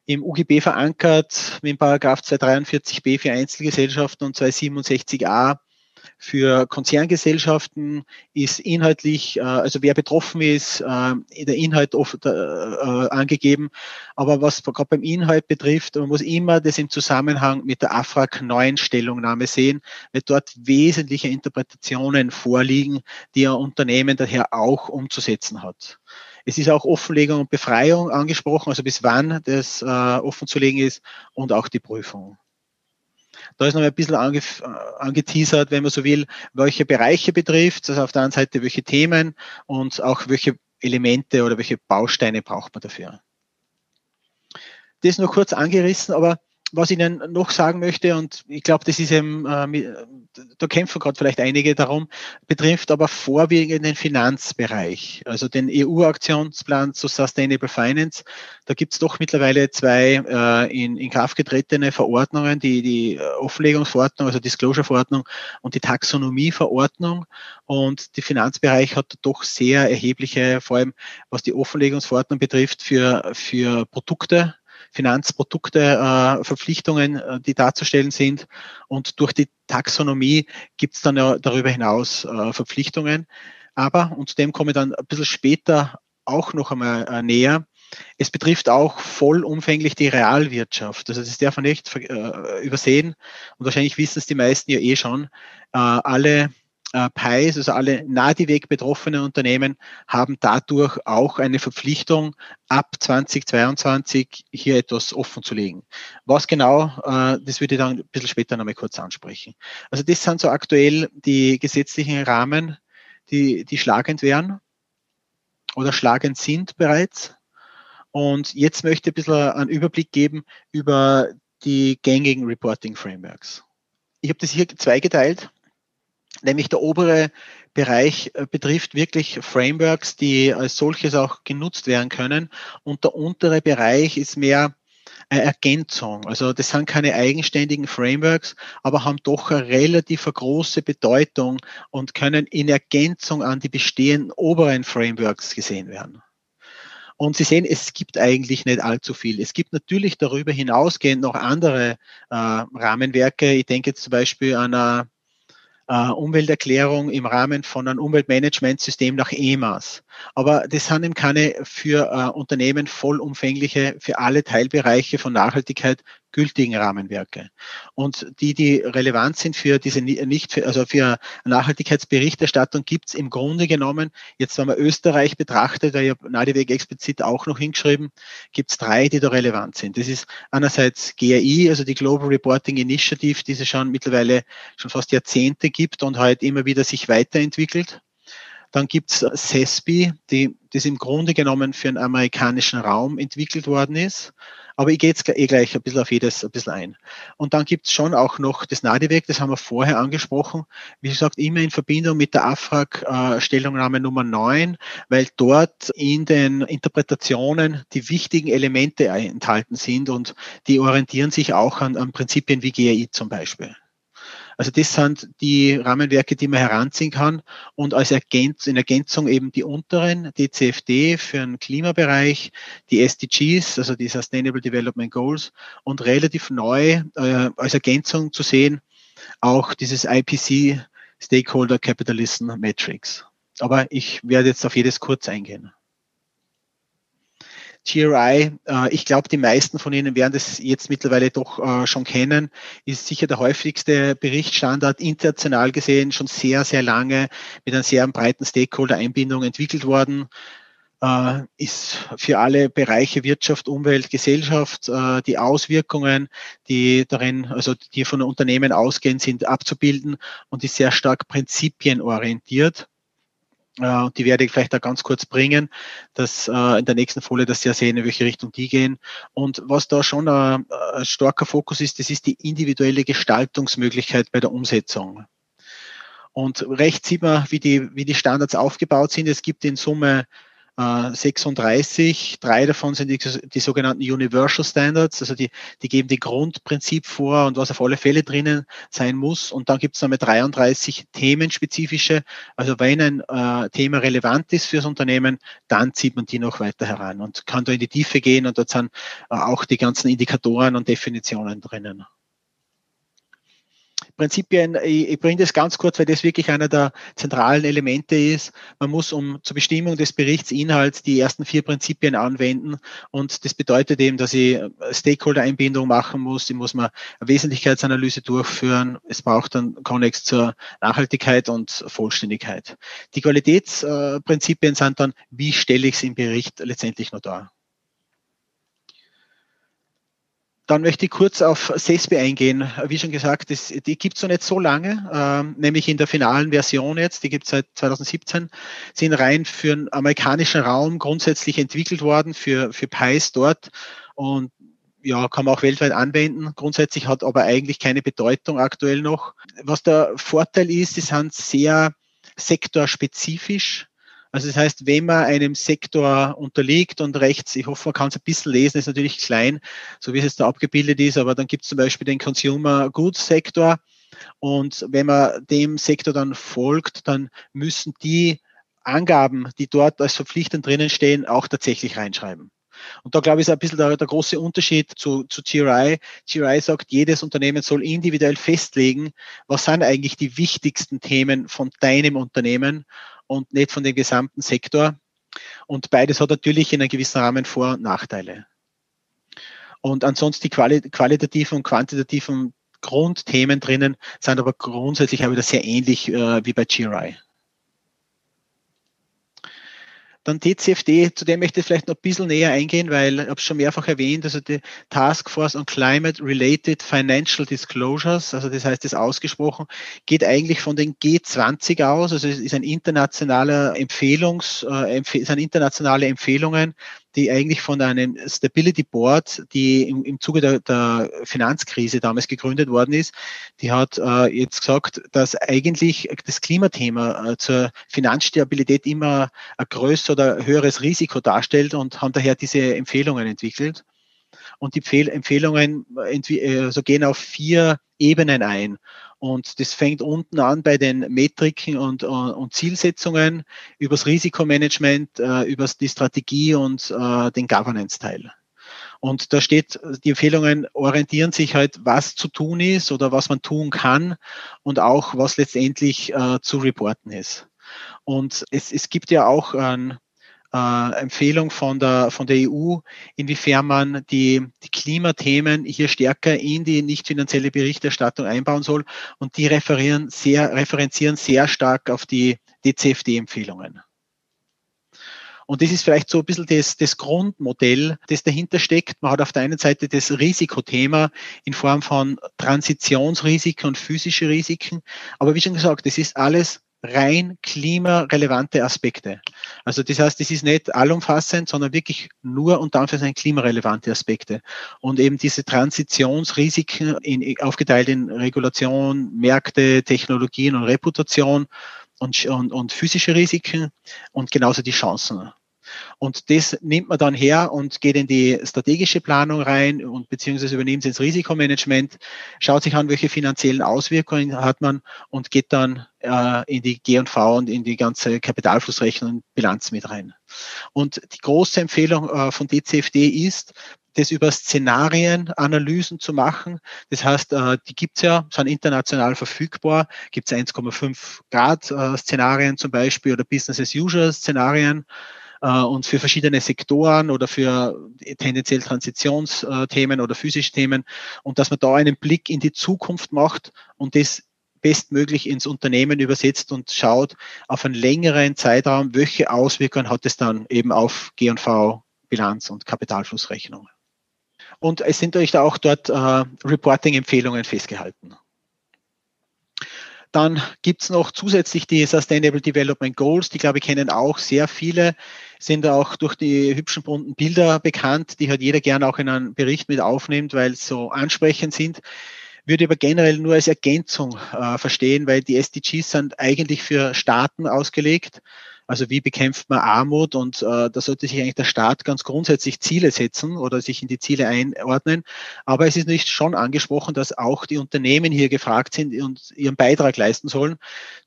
im UGB verankert mit Paragraph 243b für Einzelgesellschaften und 267a für Konzerngesellschaften ist inhaltlich, äh, also wer betroffen ist, äh, der Inhalt oft äh, angegeben. Aber was gerade beim Inhalt betrifft, man muss immer das im Zusammenhang mit der AFRAG 9 Stellungnahme sehen, weil dort wesentliche Interpretationen vorliegen, die ein Unternehmen daher auch umzusetzen hat. Es ist auch Offenlegung und Befreiung angesprochen, also bis wann das offenzulegen ist und auch die Prüfung. Da ist noch ein bisschen ange, äh, angeteasert, wenn man so will, welche Bereiche betrifft, also auf der anderen Seite welche Themen und auch welche Elemente oder welche Bausteine braucht man dafür. Das nur kurz angerissen, aber was ich Ihnen noch sagen möchte, und ich glaube, das ist eben, äh, da kämpfen gerade vielleicht einige darum, betrifft aber vorwiegend den Finanzbereich, also den EU-Aktionsplan zu Sustainable Finance. Da gibt es doch mittlerweile zwei äh, in, in Kraft getretene Verordnungen, die, die Offenlegungsverordnung, also Disclosure-Verordnung und die Taxonomie-Verordnung. Und der Finanzbereich hat doch sehr erhebliche, vor allem was die Offenlegungsverordnung betrifft, für, für Produkte Finanzprodukte, äh, Verpflichtungen, äh, die darzustellen sind. Und durch die Taxonomie gibt es dann ja darüber hinaus äh, Verpflichtungen. Aber, und dem komme ich dann ein bisschen später auch noch einmal äh, näher, es betrifft auch vollumfänglich die Realwirtschaft. Also das darf man nicht äh, übersehen. Und wahrscheinlich wissen es die meisten ja eh schon. Alle äh, PIs, also alle NADIWEG betroffenen Unternehmen, haben dadurch auch eine Verpflichtung, ab 2022 hier etwas offen zu legen. Was genau, äh, das würde ich dann ein bisschen später nochmal kurz ansprechen. Also das sind so aktuell die gesetzlichen Rahmen, die, die schlagend wären oder schlagend sind bereits. Und jetzt möchte ich ein bisschen einen Überblick geben über die gängigen Reporting Frameworks. Ich habe das hier zweigeteilt, nämlich der obere Bereich äh, betrifft wirklich Frameworks, die als solches auch genutzt werden können. Und der untere Bereich ist mehr eine Ergänzung. Also das sind keine eigenständigen Frameworks, aber haben doch eine relativ große Bedeutung und können in Ergänzung an die bestehenden oberen Frameworks gesehen werden. Und Sie sehen, es gibt eigentlich nicht allzu viel. Es gibt natürlich darüber hinausgehend noch andere äh, Rahmenwerke. Ich denke jetzt zum Beispiel an eine äh, Umwelterklärung im Rahmen von einem Umweltmanagementsystem nach EMAS. Aber das sind eben keine für äh, Unternehmen vollumfängliche, für alle Teilbereiche von Nachhaltigkeit gültigen Rahmenwerke. Und die, die relevant sind für diese nicht, für, also für Nachhaltigkeitsberichterstattung gibt es im Grunde genommen, jetzt wenn man Österreich betrachtet, da ich habe Nadeweg explizit auch noch hingeschrieben, gibt es drei, die da relevant sind. Das ist einerseits GRI, also die Global Reporting Initiative, die es schon mittlerweile schon fast Jahrzehnte gibt und halt immer wieder sich weiterentwickelt. Dann gibt's CESPI, die, das im Grunde genommen für den amerikanischen Raum entwickelt worden ist. Aber ich gehe jetzt eh gleich ein bisschen auf jedes ein bisschen ein. Und dann gibt's schon auch noch das NADIWEG, das haben wir vorher angesprochen. Wie gesagt, immer in Verbindung mit der AFRAG äh, Nummer 9, weil dort in den Interpretationen die wichtigen Elemente enthalten sind und die orientieren sich auch an, an Prinzipien wie GRI zum Beispiel. Also das sind die Rahmenwerke, die man heranziehen kann und als Ergänz in Ergänzung eben die unteren, die CFD für den Klimabereich, die SDGs, also die Sustainable Development Goals und relativ neu äh, als Ergänzung zu sehen auch dieses IPC Stakeholder Capitalism Metrics. Aber ich werde jetzt auf jedes kurz eingehen. GRI, äh, ich glaube, die meisten von Ihnen werden das jetzt mittlerweile doch äh, schon kennen, ist sicher der häufigste Berichtsstandard international gesehen, schon sehr, sehr lange mit einer sehr breiten Stakeholder-Einbindung entwickelt worden äh, ist für alle Bereiche Wirtschaft, Umwelt, Gesellschaft die Auswirkungen, die darin, also die von Unternehmen ausgehen, sind abzubilden und ist sehr stark prinzipienorientiert. Äh, die werde ich vielleicht da ganz kurz bringen, dass äh, in der nächsten Folie, dass Sie ja sehen, in welche Richtung die gehen. Und was da schon ein, ein starker Fokus ist, das ist die individuelle Gestaltungsmöglichkeit bei der Umsetzung. Und rechts sieht man, wie die, wie die Standards aufgebaut sind. Es gibt in Summe 36. Äh, Drei davon sind die, die, sogenannten Universal Standards, also die, die geben die Grundprinzip vor und was auf alle Fälle drinnen sein muss. Und dann gibt es nochmal 33 themenspezifische. Also wenn ein äh, Thema relevant ist fürs Unternehmen, dann zieht man die noch weiter heran und kann da in die Tiefe gehen und dort sind äh, auch die ganzen Indikatoren und Definitionen drinnen. Prinzipien, ich, ich bringe das ganz kurz, weil das wirklich einer der zentralen Elemente ist. Man muss um zur Bestimmung des Berichtsinhalts die ersten vier Prinzipien anwenden und das bedeutet eben, dass ich Stakeholder-Einbindung machen muss, ich muss mal eine Wesentlichkeitsanalyse durchführen, es braucht dann Konnex zur Nachhaltigkeit und Vollständigkeit. Die Qualitätsprinzipien sind dann, wie stelle ich es im Bericht letztendlich noch dar. Dann möchte ich kurz auf CESPI eingehen. Wie schon gesagt, das, die gibt es noch nicht so lange, ähm, nämlich in der finalen Version jetzt, die gibt es seit 2017, sind rein für den amerikanischen Raum grundsätzlich entwickelt worden, für, für PIs dort und ja, kann man auch weltweit anwenden. Grundsätzlich hat aber eigentlich keine Bedeutung aktuell noch. Was der Vorteil ist, die sind sehr sektorspezifisch also das heißt, wenn man einem Sektor unterliegt und rechts, ich hoffe, man kann es ein bisschen lesen, ist natürlich klein, so wie es jetzt da abgebildet ist, aber dann gibt es zum Beispiel den Consumer Goods Sektor und wenn man dem Sektor dann folgt, dann müssen die Angaben, die dort als verpflichtend drinnen stehen, auch tatsächlich reinschreiben. Und da glaube ich ist ein bisschen der, der große Unterschied zu, zu GRI. GRI sagt, jedes Unternehmen soll individuell festlegen, was sind eigentlich die wichtigsten Themen von deinem Unternehmen und nicht von dem gesamten Sektor. Und beides hat natürlich in einem gewissen Rahmen Vor- und Nachteile. Und ansonsten die quali qualitativen und quantitativen Grundthemen drinnen sind aber grundsätzlich auch wieder sehr ähnlich äh, wie bei GRI. Dann TCFD, zu dem möchte ich vielleicht noch ein bisschen näher eingehen, weil ich habe es schon mehrfach erwähnt, also die Task Force on Climate Related Financial Disclosures, also das heißt das ausgesprochen, geht eigentlich von den G20 aus, also es ist ein internationaler Empfehlungs, äh, sind internationale Empfehlungen, die eigentlich von einem Stability Board, die im, im Zuge der, der Finanzkrise damals gegründet worden ist, die hat äh, jetzt gesagt, dass eigentlich das Klimathema äh, zur Finanzstabilität immer ein größeres oder höheres Risiko darstellt und haben daher diese Empfehlungen entwickelt. Und die Empfehlungen äh, also gehen auf vier Ebenen ein. Und das fängt unten an bei den Metriken und, äh, und Zielsetzungen, übers Risikomanagement, äh, über die Strategie und äh, den Governance-Teil. Und da steht, die Empfehlungen orientieren sich halt, was zu tun ist oder was man tun kann und auch, was letztendlich äh, zu reporten ist. Und es, es gibt ja auch ein, äh, Empfehlung von der, von der EU, inwiefern man die, die Klimathemen hier stärker in die nicht finanzielle Berichterstattung einbauen soll. Und die referieren sehr, referenzieren sehr stark auf die DCFD-Empfehlungen. Und das ist vielleicht so ein bisschen das, das Grundmodell, das dahinter steckt. Man hat auf der einen Seite das Risikothema in Form von Transitionsrisiken und physische Risiken. Aber wie schon gesagt, das ist alles rein klimarelevante Aspekte. Also das heißt, es ist nicht allumfassend, sondern wirklich nur und Anführungszeichen klimarelevante Aspekte. Und eben diese Transitionsrisiken in, aufgeteilt in Regulation, Märkte, Technologien und Reputation und, und, und physische Risiken und genauso die Chancen. Und das nimmt man dann her und geht in die strategische Planung rein und beziehungsweise übernimmt es ins Risikomanagement, schaut sich an, welche finanziellen Auswirkungen hat man und geht dann äh, in die G&V und in die ganze Kapitalflussrechnung und Bilanz mit rein. Und die große Empfehlung äh, von DCFD ist, das über Szenarienanalysen zu machen. Das heißt, äh, die gibt's ja, sind international verfügbar. Gibt es 1,5 Grad äh, Szenarien zum Beispiel oder Business as usual Szenarien äh, und für verschiedene Sektoren oder für tendenziell Transitionsthemen oder physische Themen und dass man da einen Blick in die Zukunft macht und das bestmöglich ins Unternehmen übersetzt und schaut auf einen längeren Zeitraum, welche Auswirkungen hat es dann eben auf G&V, Bilanz und Kapitalflussrechnung. Und es sind euch da auch dort äh, Reporting-Empfehlungen festgehalten. Dann gibt's noch zusätzlich die Sustainable Development Goals, die glaube ich kennen auch sehr viele, sind auch durch die hübschen bunten Bilder bekannt, die halt jeder gerne auch in einen Bericht mit aufnimmt, weil sie so ansprechend sind. Würde aber generell nur als Ergänzung äh, verstehen, weil die SDGs sind eigentlich für Staaten ausgelegt also wie bekämpft man Armut? Und äh, da sollte sich eigentlich der Staat ganz grundsätzlich Ziele setzen oder sich in die Ziele einordnen. Aber es ist nicht schon angesprochen, dass auch die Unternehmen hier gefragt sind und ihren Beitrag leisten sollen.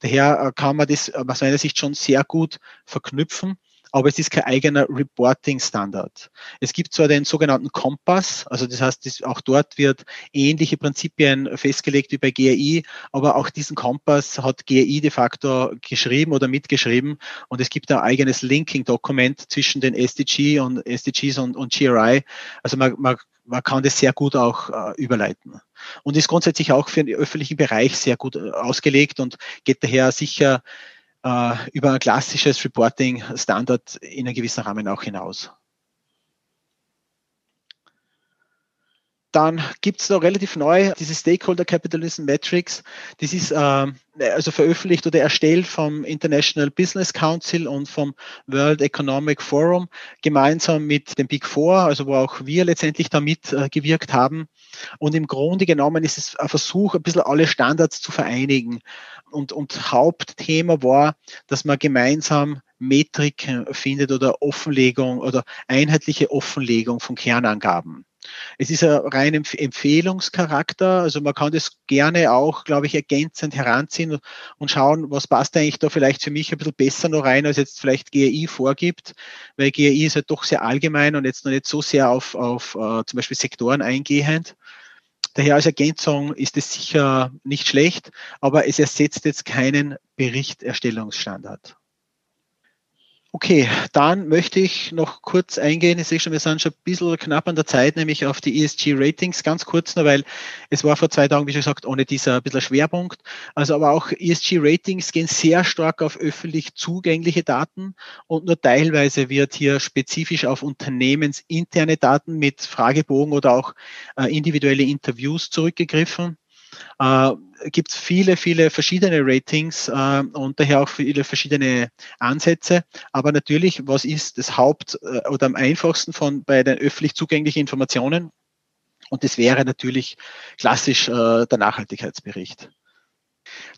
Daher äh, kann man das aus meiner Sicht schon sehr gut verknüpfen aber es ist kein eigener Reporting-Standard. Es gibt zwar den sogenannten Kompass, also das heißt, auch dort wird ähnliche Prinzipien festgelegt wie bei GRI, aber auch diesen Kompass hat GRI de facto geschrieben oder mitgeschrieben und es gibt ein eigenes Linking-Dokument zwischen den SDG und SDGs und, und GRI. Also man, man man kann das sehr gut auch äh, überleiten. Und ist grundsätzlich auch für den öffentlichen Bereich sehr gut äh, ausgelegt und geht daher sicher über ein klassisches Reporting-Standard in einem gewissen Rahmen auch hinaus. Dann gibt es noch relativ neu diese Stakeholder Capitalism Metrics. Das ist äh, also veröffentlicht oder erstellt vom International Business Council und vom World Economic Forum gemeinsam mit dem Big Four, also wo auch wir letztendlich damit äh, gewirkt haben. Und im Grunde genommen ist es ein Versuch, ein bisschen alle Standards zu vereinigen. Und, und Hauptthema war, dass man gemeinsam Metriken findet oder Offenlegung oder einheitliche Offenlegung von Kernangaben. Es ist ein rein Empfehlungscharakter, also man kann das gerne auch, glaube ich, ergänzend heranziehen und schauen, was passt eigentlich da vielleicht für mich ein bisschen besser noch rein, als jetzt vielleicht GRI vorgibt, weil GRI ist halt doch sehr allgemein und jetzt noch nicht so sehr auf, auf uh, zum Beispiel Sektoren eingehend. Daher als Ergänzung ist es sicher nicht schlecht, aber es ersetzt jetzt keinen Berichterstellungsstandard. Okay, dann möchte ich noch kurz eingehen. Ich sehe schon, wir sind schon ein bisschen knapp an der Zeit, nämlich auf die ESG-Ratings. Ganz kurz nur, weil es war vor zwei Tagen, wie schon gesagt, ohne dieser ein bisschen Schwerpunkt. Also aber auch ESG-Ratings gehen sehr stark auf öffentlich zugängliche Daten und nur teilweise wird hier spezifisch auf unternehmensinterne Daten mit Fragebogen oder auch äh, individuelle Interviews zurückgegriffen äh, gibt es viele, viele verschiedene Ratings äh, und daher auch viele verschiedene Ansätze. Aber natürlich, was ist das Haupt- äh, oder am einfachsten von bei den öffentlich zugänglichen Informationen? Und das wäre natürlich klassisch äh, der Nachhaltigkeitsbericht.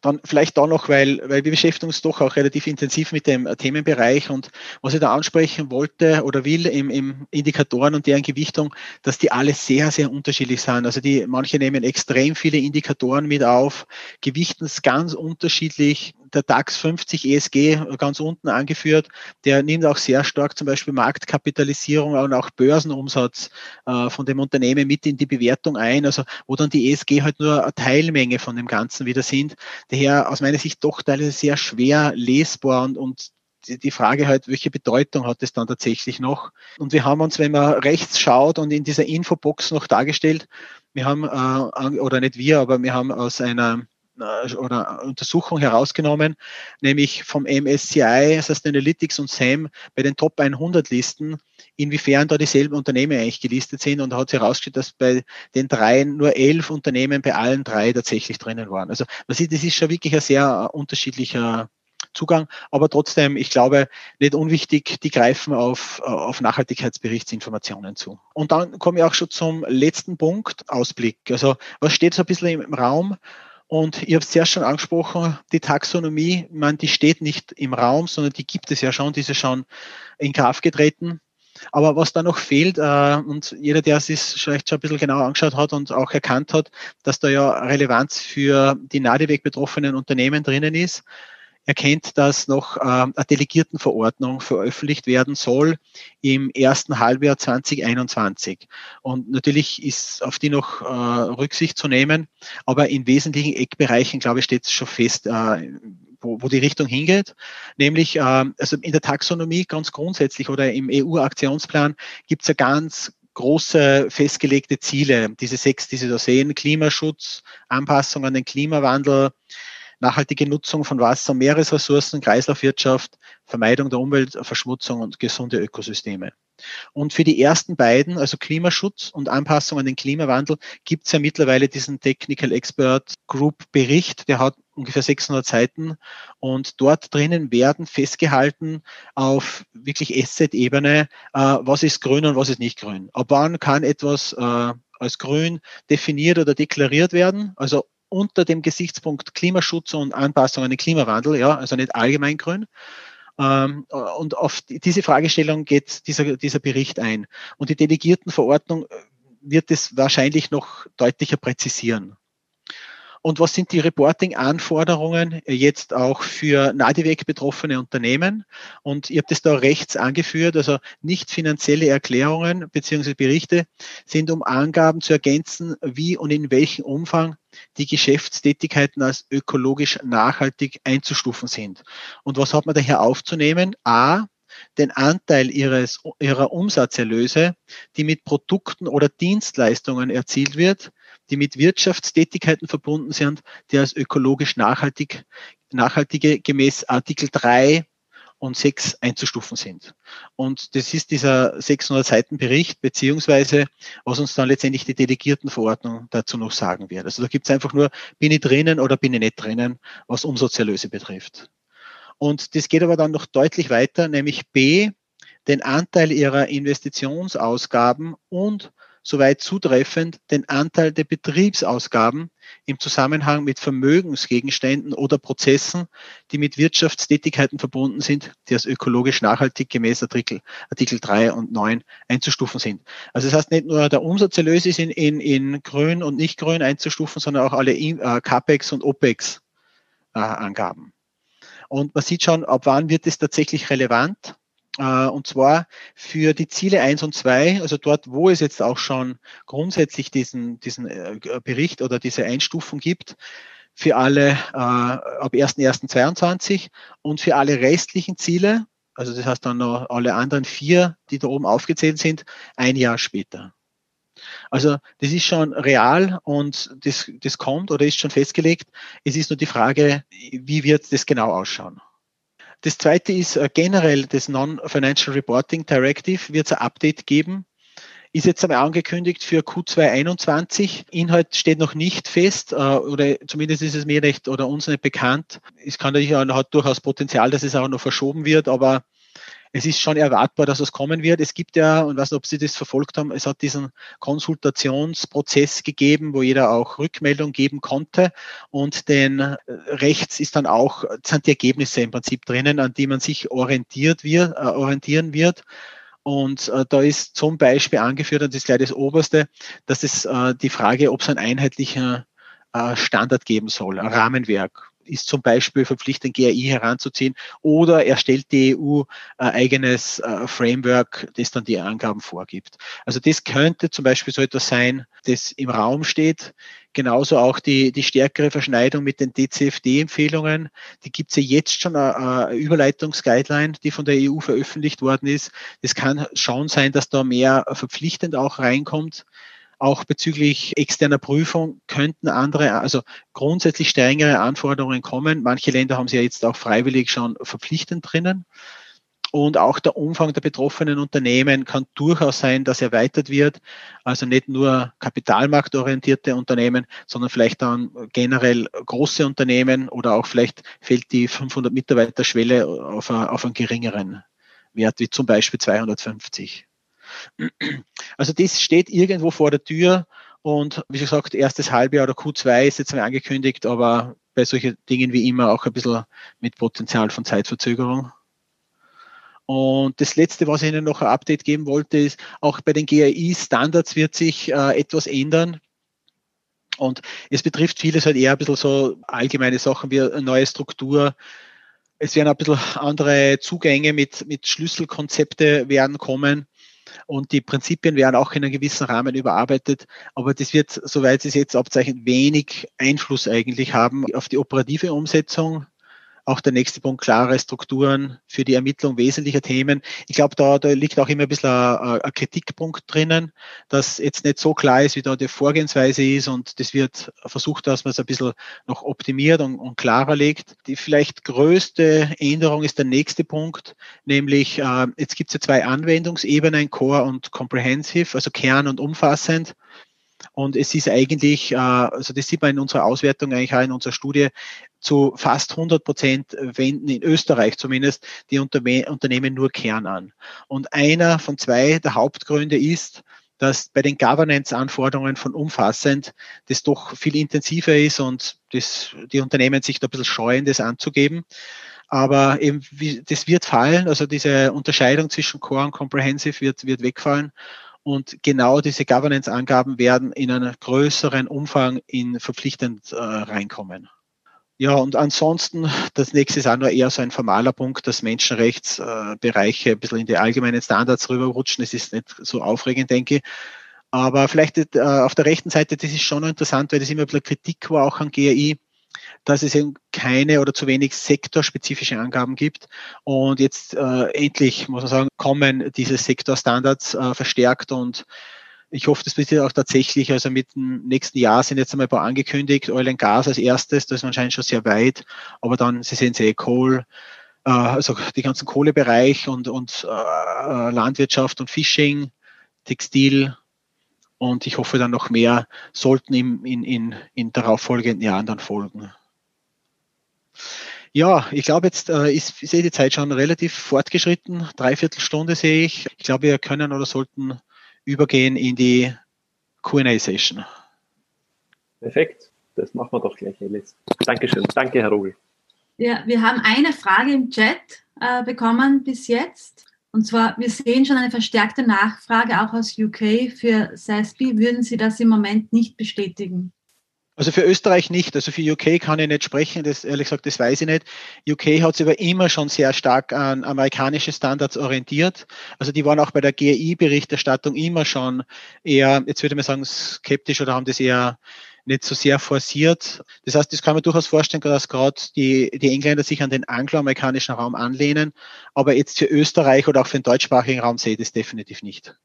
Dann vielleicht da noch, weil, weil wir beschäftigen uns doch auch relativ intensiv mit dem Themenbereich und was ich da ansprechen wollte oder will im, im Indikatoren und deren Gewichtung, dass die alle sehr, sehr unterschiedlich sind. Also die, manche nehmen extrem viele Indikatoren mit auf, gewichten es ganz unterschiedlich. Der DAX 50 ESG ganz unten angeführt, der nimmt auch sehr stark zum Beispiel Marktkapitalisierung und auch Börsenumsatz äh, von dem Unternehmen mit in die Bewertung ein, also wo dann die ESG halt nur eine Teilmenge von dem Ganzen wieder sind. Daher aus meiner Sicht doch teilweise sehr schwer lesbar und, und die Frage halt, welche Bedeutung hat es dann tatsächlich noch? Und wir haben uns, wenn man rechts schaut und in dieser Infobox noch dargestellt, wir haben, äh, oder nicht wir, aber wir haben aus einer oder Untersuchung herausgenommen, nämlich vom MSCI, Sustainalytics und SAM bei den Top 100 Listen, inwiefern da dieselben Unternehmen eigentlich gelistet sind und hat sich herausgestellt, dass bei den dreien nur elf Unternehmen bei allen drei tatsächlich drinnen waren. Also man sieht, das ist schon wirklich ein sehr unterschiedlicher Zugang, aber trotzdem, ich glaube, nicht unwichtig, die greifen auf, auf Nachhaltigkeitsberichtsinformationen zu. Und dann komme ich auch schon zum letzten Punkt, Ausblick. Also was steht so ein bisschen im Raum? Und ich habe es zuerst schon angesprochen, die Taxonomie, man, die steht nicht im Raum, sondern die gibt es ja schon, diese schon in Kraft getreten. Aber was da noch fehlt, äh, und jeder, der es vielleicht schon ein bisschen genauer angeschaut hat und auch erkannt hat, dass da ja Relevanz für die Nadeweg betroffenen Unternehmen drinnen ist, erkennt, dass noch äh, eine Delegiertenverordnung veröffentlicht werden soll im ersten Halbjahr 2021. Und natürlich ist auf die noch äh, Rücksicht zu nehmen, aber in wesentlichen Eckbereichen, glaube ich, steht es schon fest, äh, wo, wo die Richtung hingeht. Nämlich, äh, also in der Taxonomie ganz grundsätzlich oder im EU-Aktionsplan gibt es ja ganz große festgelegte Ziele, diese sechs, die Sie da sehen, Klimaschutz, Anpassung an den Klimawandel, nachhaltige Nutzung von Wasser- Meeresressourcen, Kreislaufwirtschaft, Vermeidung der Umweltverschmutzung und gesunde Ökosysteme. Und für die ersten beiden, also Klimaschutz und Anpassung an den Klimawandel, gibt es ja mittlerweile diesen Technical Expert Group Bericht, der hat ungefähr 600 Seiten und dort drinnen werden festgehalten auf wirklich Asset-Ebene, äh, was ist grün und was ist nicht grün. Ab wann kann etwas äh, als grün definiert oder deklariert werden, also unter dem Gesichtspunkt Klimaschutz und Anpassung an den Klimawandel, ja, also nicht allgemein grün. Ähm, und auf diese Fragestellung geht dieser, dieser Bericht ein. Und die Delegiertenverordnung wird es wahrscheinlich noch deutlicher präzisieren. Und was sind die Reporting-Anforderungen jetzt auch für Nadeweg betroffene Unternehmen? Und ihr habt es da rechts angeführt, also nicht finanzielle Erklärungen bzw. Berichte sind, um Angaben zu ergänzen, wie und in welchem Umfang die Geschäftstätigkeiten als ökologisch nachhaltig einzustufen sind. Und was hat man daher aufzunehmen? A, den Anteil ihres, ihrer Umsatzerlöse, die mit Produkten oder Dienstleistungen erzielt wird, die mit Wirtschaftstätigkeiten verbunden sind, die als ökologisch nachhaltig, nachhaltige gemäß Artikel 3 und 6 einzustufen sind. Und das ist dieser 600 Seiten Bericht, beziehungsweise was uns dann letztendlich die Delegiertenverordnung dazu noch sagen wird. Also da gibt es einfach nur, bin ich drinnen oder bin ich nicht drinnen, was Umsatzerlöse betrifft. Und das geht aber dann noch deutlich weiter, nämlich B, den Anteil ihrer Investitionsausgaben und soweit zutreffend den Anteil der Betriebsausgaben im Zusammenhang mit Vermögensgegenständen oder Prozessen, die mit Wirtschaftstätigkeiten verbunden sind, die als ökologisch nachhaltig gemäß Artikel, Artikel 3 und 9 einzustufen sind. Also das heißt nicht nur der Umsatzerlös ist in, in, in grün und nicht grün einzustufen, sondern auch alle äh, CAPEX und OPEX äh, Angaben. Und man sieht schon, ab wann wird es tatsächlich relevant. Äh, und zwar für die Ziele 1 und 2, also dort, wo es jetzt auch schon grundsätzlich diesen, diesen äh, Bericht oder diese Einstufung gibt, für alle äh, ab 1.1.22 und für alle restlichen Ziele, also das heißt dann noch alle anderen vier, die da oben aufgezählt sind, ein Jahr später. Also das ist schon real und das, das kommt oder ist schon festgelegt. Es ist nur die Frage, wie wird das genau ausschauen. Das zweite ist äh, generell das Non-Financial Reporting Directive wird es ein Update geben. Ist jetzt einmal angekündigt für Q221. Inhalt steht noch nicht fest, äh, oder zumindest ist es mir nicht oder uns nicht bekannt. Es kann natürlich auch, hat durchaus Potenzial, dass es auch noch verschoben wird, aber es ist schon erwartbar, dass es kommen wird. Es gibt ja, und weiß nicht, ob Sie das verfolgt haben, es hat diesen Konsultationsprozess gegeben, wo jeder auch Rückmeldung geben konnte. Und den äh, rechts ist dann auch, sind die Ergebnisse im Prinzip drinnen, an die man sich orientiert wird, äh, orientieren wird. Und äh, da ist zum Beispiel angeführt, und das ist gleich das Oberste, dass es äh, die Frage, ob es einen einheitlichen äh, Standard geben soll, ein Rahmenwerk ist zum Beispiel verpflichtend, GRI heranzuziehen oder erstellt die EU ein eigenes äh, Framework, das dann die Angaben vorgibt. Also das könnte zum Beispiel so etwas sein, das im Raum steht. Genauso auch die, die stärkere Verschneidung mit den DCFD-Empfehlungen. Die gibt es ja jetzt schon eine, eine Überleitungsguideline, die von der EU veröffentlicht worden ist. Es kann schon sein, dass da mehr verpflichtend auch reinkommt. Auch bezüglich externer Prüfung könnten andere, also grundsätzlich strengere Anforderungen kommen. Manche Länder haben sie ja jetzt auch freiwillig schon verpflichtend drinnen. Und auch der Umfang der betroffenen Unternehmen kann durchaus sein, dass erweitert wird. Also nicht nur kapitalmarktorientierte Unternehmen, sondern vielleicht dann generell große Unternehmen oder auch vielleicht fällt die 500 Mitarbeiter Schwelle auf, auf einen geringeren Wert, wie zum Beispiel 250. Also das steht irgendwo vor der Tür und wie gesagt, erstes Halbjahr oder Q2 ist jetzt mal angekündigt, aber bei solchen Dingen wie immer auch ein bisschen mit Potenzial von Zeitverzögerung. Und das Letzte, was ich Ihnen noch ein Update geben wollte, ist, auch bei den GAI-Standards wird sich äh, etwas ändern. Und es betrifft vieles halt eher ein bisschen so allgemeine Sachen wie eine neue Struktur. Es werden ein bisschen andere Zugänge mit, mit Schlüsselkonzepte werden kommen. Und die Prinzipien werden auch in einem gewissen Rahmen überarbeitet. Aber das wird, soweit es jetzt abzeichnet, wenig Einfluss eigentlich haben auf die operative Umsetzung auch der nächste Punkt, klare Strukturen für die Ermittlung wesentlicher Themen. Ich glaube, da, da liegt auch immer ein bisschen ein, ein Kritikpunkt drinnen, dass jetzt nicht so klar ist, wie da die Vorgehensweise ist und das wird versucht, dass man es ein bisschen noch optimiert und, und klarer legt. Die vielleicht größte Änderung ist der nächste Punkt, nämlich äh, jetzt gibt es ja zwei Anwendungsebenen, Core und Comprehensive, also Kern und umfassend. Und es ist eigentlich, äh, also das sieht man in unserer Auswertung eigentlich auch in unserer Studie, zu fast 100 Prozent wenden in Österreich zumindest die Unternehmen nur Kern an. Und einer von zwei der Hauptgründe ist, dass bei den Governance-Anforderungen von umfassend das doch viel intensiver ist und das, die Unternehmen sich da ein bisschen scheuen, das anzugeben. Aber eben, wie, das wird fallen, also diese Unterscheidung zwischen Core und Comprehensive wird, wird wegfallen. Und genau diese Governance-Angaben werden in einem größeren Umfang in verpflichtend äh, reinkommen. Ja, und ansonsten, das nächste ist auch nur eher so ein formaler Punkt, dass Menschenrechtsbereiche ein bisschen in die allgemeinen Standards rüberrutschen. Das ist nicht so aufregend, denke ich. Aber vielleicht äh, auf der rechten Seite, das ist schon interessant, weil das immer ein bisschen Kritik war auch an GRI, dass es eben keine oder zu wenig sektorspezifische Angaben gibt. Und jetzt äh, endlich, muss man sagen, kommen diese Sektorstandards äh, verstärkt und ich hoffe, das passiert auch tatsächlich. Also mit dem nächsten Jahr sind jetzt einmal ein paar angekündigt. Oil and Gas als erstes, das ist anscheinend schon sehr weit. Aber dann, Sie sehen sie, Coal, äh, also die ganzen Kohlebereich und, und äh, Landwirtschaft und Fishing, Textil und ich hoffe dann noch mehr sollten im, in, in, in darauffolgenden Jahren dann folgen. Ja, ich glaube, jetzt äh, ist, ist die Zeit schon relativ fortgeschritten. Dreiviertel Stunde sehe ich. Ich glaube, wir können oder sollten übergehen in die QA-Session. Perfekt. Das machen wir doch gleich, Alice. Dankeschön. Danke, Herr Rogel. Ja, wir haben eine Frage im Chat äh, bekommen bis jetzt. Und zwar, wir sehen schon eine verstärkte Nachfrage auch aus UK für SASB. Würden Sie das im Moment nicht bestätigen? Also für Österreich nicht. Also für UK kann ich nicht sprechen. Das ehrlich gesagt, das weiß ich nicht. UK hat sich aber immer schon sehr stark an amerikanische Standards orientiert. Also die waren auch bei der GI-Berichterstattung immer schon eher, jetzt würde man sagen, skeptisch oder haben das eher nicht so sehr forciert. Das heißt, das kann man durchaus vorstellen, dass gerade die, die Engländer sich an den angloamerikanischen Raum anlehnen. Aber jetzt für Österreich oder auch für den deutschsprachigen Raum sehe ich das definitiv nicht.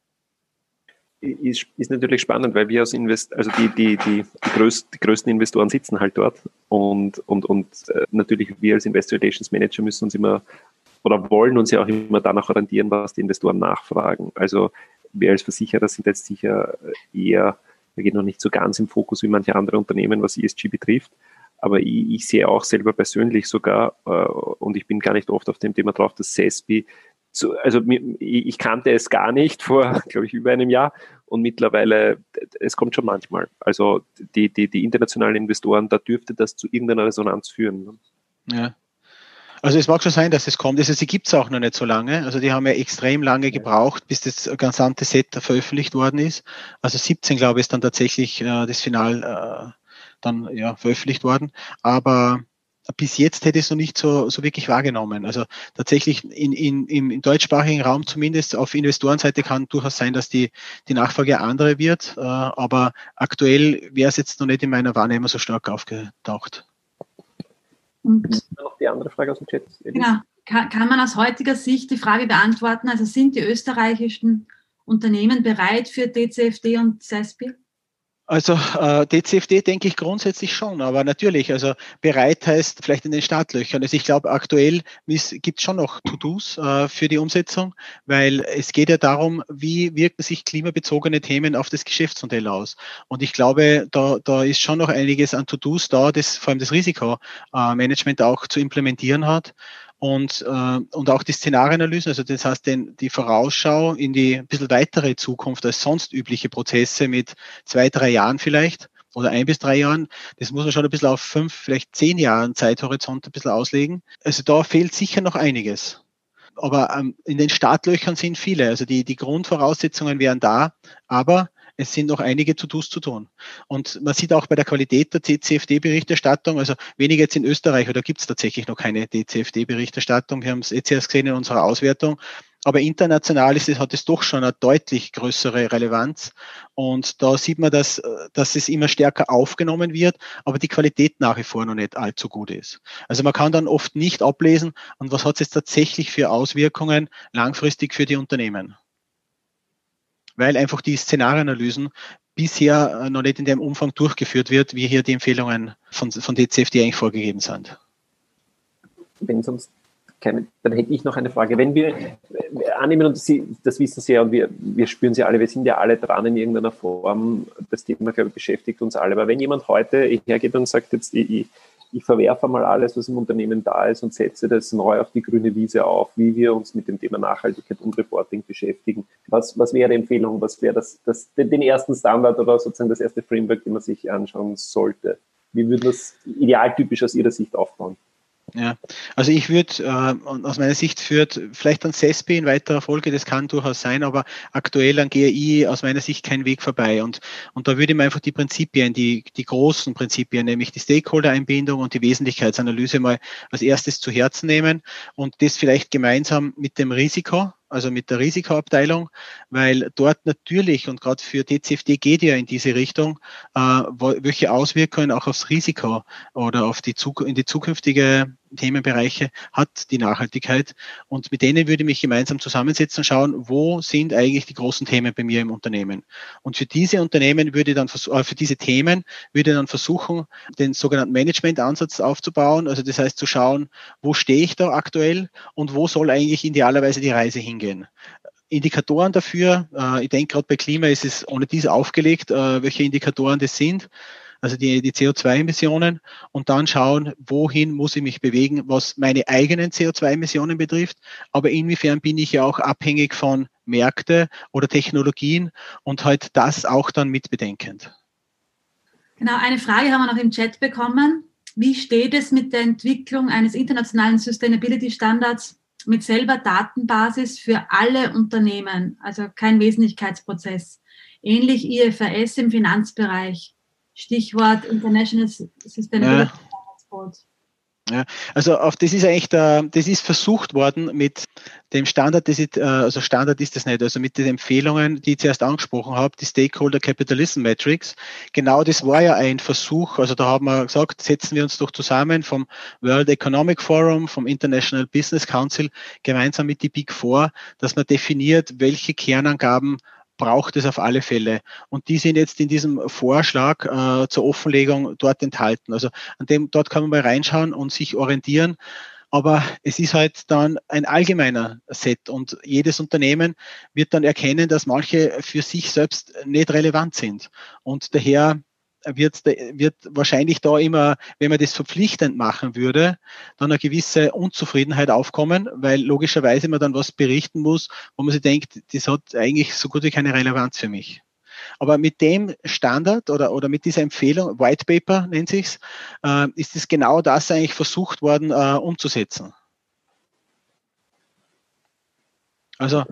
Ist, ist natürlich spannend, weil wir als Invest, also die, die, die, die, größ, die größten Investoren sitzen halt dort und, und, und äh, natürlich wir als Investor Relations Manager müssen uns immer oder wollen uns ja auch immer danach orientieren, was die Investoren nachfragen. Also wir als Versicherer sind jetzt sicher eher er geht noch nicht so ganz im Fokus wie manche andere Unternehmen, was ESG betrifft. Aber ich, ich sehe auch selber persönlich sogar, äh, und ich bin gar nicht oft auf dem Thema drauf, dass CESPI, zu, also ich kannte es gar nicht vor, glaube ich, über einem Jahr. Und mittlerweile, es kommt schon manchmal. Also die, die, die internationalen Investoren, da dürfte das zu irgendeiner Resonanz führen. Ja. Also es mag schon sein, dass es kommt. Also sie gibt es auch noch nicht so lange. Also die haben ja extrem lange gebraucht, bis das gesamte Set veröffentlicht worden ist. Also 17, glaube ich, ist dann tatsächlich äh, das Final äh, dann ja, veröffentlicht worden. Aber bis jetzt hätte ich es noch nicht so, so wirklich wahrgenommen. Also tatsächlich in, in, im, im deutschsprachigen Raum zumindest auf Investorenseite kann durchaus sein, dass die, die Nachfrage andere wird. Äh, aber aktuell wäre es jetzt noch nicht in meiner Wahrnehmung so stark aufgetaucht. Und noch die andere Frage aus dem Chat. Genau. Kann, kann man aus heutiger Sicht die Frage beantworten, also sind die österreichischen Unternehmen bereit für DCFD und CESPI? Also äh, DCFD denke ich grundsätzlich schon, aber natürlich, also bereit heißt vielleicht in den Startlöchern. Also ich glaube, aktuell gibt es schon noch To-Dos äh, für die Umsetzung, weil es geht ja darum, wie wirken sich klimabezogene Themen auf das Geschäftsmodell aus. Und ich glaube, da, da ist schon noch einiges an To-Dos da, das vor allem das Risikomanagement auch zu implementieren hat und, äh, und auch die Szenarieanalysen, also das heißt den, die Vorausschau in die ein bisschen weitere Zukunft als sonst übliche Prozesse mit zwei, drei Jahren vielleicht oder ein bis drei Jahren, das muss man schon ein bisschen auf fünf, vielleicht zehn Jahren Zeithorizont ein bisschen auslegen. Also da fehlt sicher noch einiges. Aber ähm, in den Startlöchern sind viele. Also die, die Grundvoraussetzungen wären da, aber es sind noch einige To-Dos zu tun. Und man sieht auch bei der Qualität der DCFD-Berichterstattung, also weniger jetzt in Österreich, oder gibt es tatsächlich noch keine DCFD-Berichterstattung. Wir haben es jetzt erst gesehen in unserer Auswertung. Aber international ist es, hat es doch schon eine deutlich größere Relevanz. Und da sieht man, dass, dass es immer stärker aufgenommen wird, aber die Qualität nach wie vor noch nicht allzu gut ist. Also man kann dann oft nicht ablesen, und was hat es jetzt tatsächlich für Auswirkungen langfristig für die Unternehmen weil einfach die Szenarieanalysen bisher äh, noch nicht in dem Umfang durchgeführt wird, wie hier die Empfehlungen von, von DCFD eigentlich vorgegeben sind. Wenn sonst keine, dann hätte ich noch eine Frage. Wenn wir, wir annehmen, und Sie, das wissen Sie ja, und wir, wir spüren Sie alle, wir sind ja alle dran in irgendeiner Form, das Thema, glaube ich, beschäftigt uns alle. Aber wenn jemand heute hergeht und sagt, jetzt, ich, ich verwerfe mal alles, was im Unternehmen da ist und setze das neu auf die grüne Wiese auf, wie wir uns mit dem Thema Nachhaltigkeit und Reporting beschäftigen. Was, was wäre die Empfehlung? Was wäre das, das, den ersten Standard oder sozusagen das erste Framework, den man sich anschauen sollte? Wie würde das idealtypisch aus Ihrer Sicht aufbauen? Ja, also ich würde, äh, aus meiner Sicht führt vielleicht an CESPI in weiterer Folge, das kann durchaus sein, aber aktuell an GRI aus meiner Sicht kein Weg vorbei. Und, und da würde ich mir einfach die Prinzipien, die, die großen Prinzipien, nämlich die Stakeholder-Einbindung und die Wesentlichkeitsanalyse mal als erstes zu Herzen nehmen und das vielleicht gemeinsam mit dem Risiko, also mit der Risikoabteilung, weil dort natürlich und gerade für DCFD geht ja in diese Richtung, äh, welche Auswirkungen auch aufs Risiko oder auf die in die zukünftige Themenbereiche hat die Nachhaltigkeit. Und mit denen würde ich mich gemeinsam zusammensetzen und schauen, wo sind eigentlich die großen Themen bei mir im Unternehmen. Und für diese Unternehmen würde dann, äh, für diese Themen würde dann versuchen, den sogenannten Management-Ansatz aufzubauen. Also das heißt zu schauen, wo stehe ich da aktuell und wo soll eigentlich idealerweise die Reise hingehen. Indikatoren dafür, äh, ich denke gerade bei Klima ist es ohne dies aufgelegt, äh, welche Indikatoren das sind also die, die CO2-Emissionen und dann schauen, wohin muss ich mich bewegen, was meine eigenen CO2-Emissionen betrifft, aber inwiefern bin ich ja auch abhängig von Märkte oder Technologien und halt das auch dann mitbedenkend. Genau, eine Frage haben wir noch im Chat bekommen. Wie steht es mit der Entwicklung eines internationalen Sustainability Standards mit selber Datenbasis für alle Unternehmen, also kein Wesentlichkeitsprozess, ähnlich IFRS im Finanzbereich? Stichwort International Sustainability ja. Board. Ja, also auf das ist eigentlich der, das ist versucht worden mit dem Standard, das ist, äh, also Standard ist das nicht, also mit den Empfehlungen, die ich zuerst angesprochen habe, die Stakeholder Capitalism Metrics. Genau das war ja ein Versuch, also da haben wir gesagt, setzen wir uns doch zusammen vom World Economic Forum, vom International Business Council gemeinsam mit die Big Four, dass man definiert, welche Kernangaben braucht es auf alle Fälle. Und die sind jetzt in diesem Vorschlag äh, zur Offenlegung dort enthalten. Also an dem, dort kann man mal reinschauen und sich orientieren. Aber es ist halt dann ein allgemeiner Set und jedes Unternehmen wird dann erkennen, dass manche für sich selbst nicht relevant sind. Und daher wird, wird wahrscheinlich da immer, wenn man das verpflichtend machen würde, dann eine gewisse Unzufriedenheit aufkommen, weil logischerweise man dann was berichten muss, wo man sich denkt, das hat eigentlich so gut wie keine Relevanz für mich. Aber mit dem Standard oder, oder mit dieser Empfehlung, White Paper nennt sich's, äh, ist es genau das eigentlich versucht worden äh, umzusetzen. Also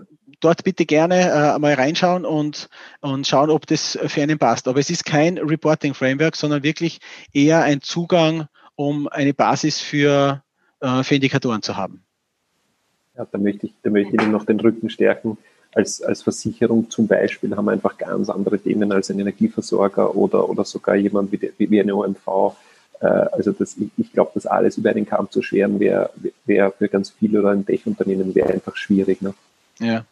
dort bitte gerne äh, mal reinschauen und, und schauen, ob das für einen passt. Aber es ist kein Reporting Framework, sondern wirklich eher ein Zugang, um eine Basis für, äh, für Indikatoren zu haben. Ja, da möchte ich, da möchte ich Ihnen noch den Rücken stärken. Als, als Versicherung zum Beispiel haben wir einfach ganz andere Themen als ein Energieversorger oder, oder sogar jemand wie, wie eine OMV. Äh, also das, ich, ich glaube, das alles über einen Kamm zu scheren, wäre wär für ganz viele oder ein Tech-Unternehmen wäre einfach schwierig. Ne? Ja.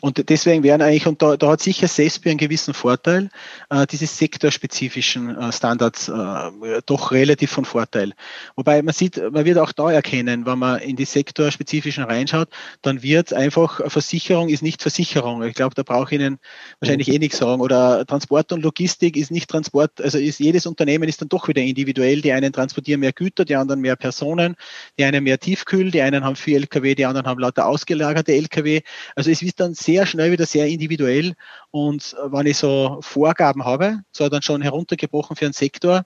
Und deswegen werden eigentlich, und da, da hat sicher CESPI einen gewissen Vorteil, äh, diese sektorspezifischen äh, Standards äh, doch relativ von Vorteil. Wobei man sieht, man wird auch da erkennen, wenn man in die sektorspezifischen reinschaut, dann wird einfach Versicherung ist nicht Versicherung. Ich glaube, da brauche ich Ihnen wahrscheinlich eh nichts sagen. Oder Transport und Logistik ist nicht Transport, also ist jedes Unternehmen ist dann doch wieder individuell. Die einen transportieren mehr Güter, die anderen mehr Personen, die einen mehr Tiefkühl, die einen haben viel LKW, die anderen haben lauter ausgelagerte LKW. Also es ist dann sehr schnell wieder sehr individuell. Und äh, wenn ich so Vorgaben habe, so dann schon heruntergebrochen für einen Sektor,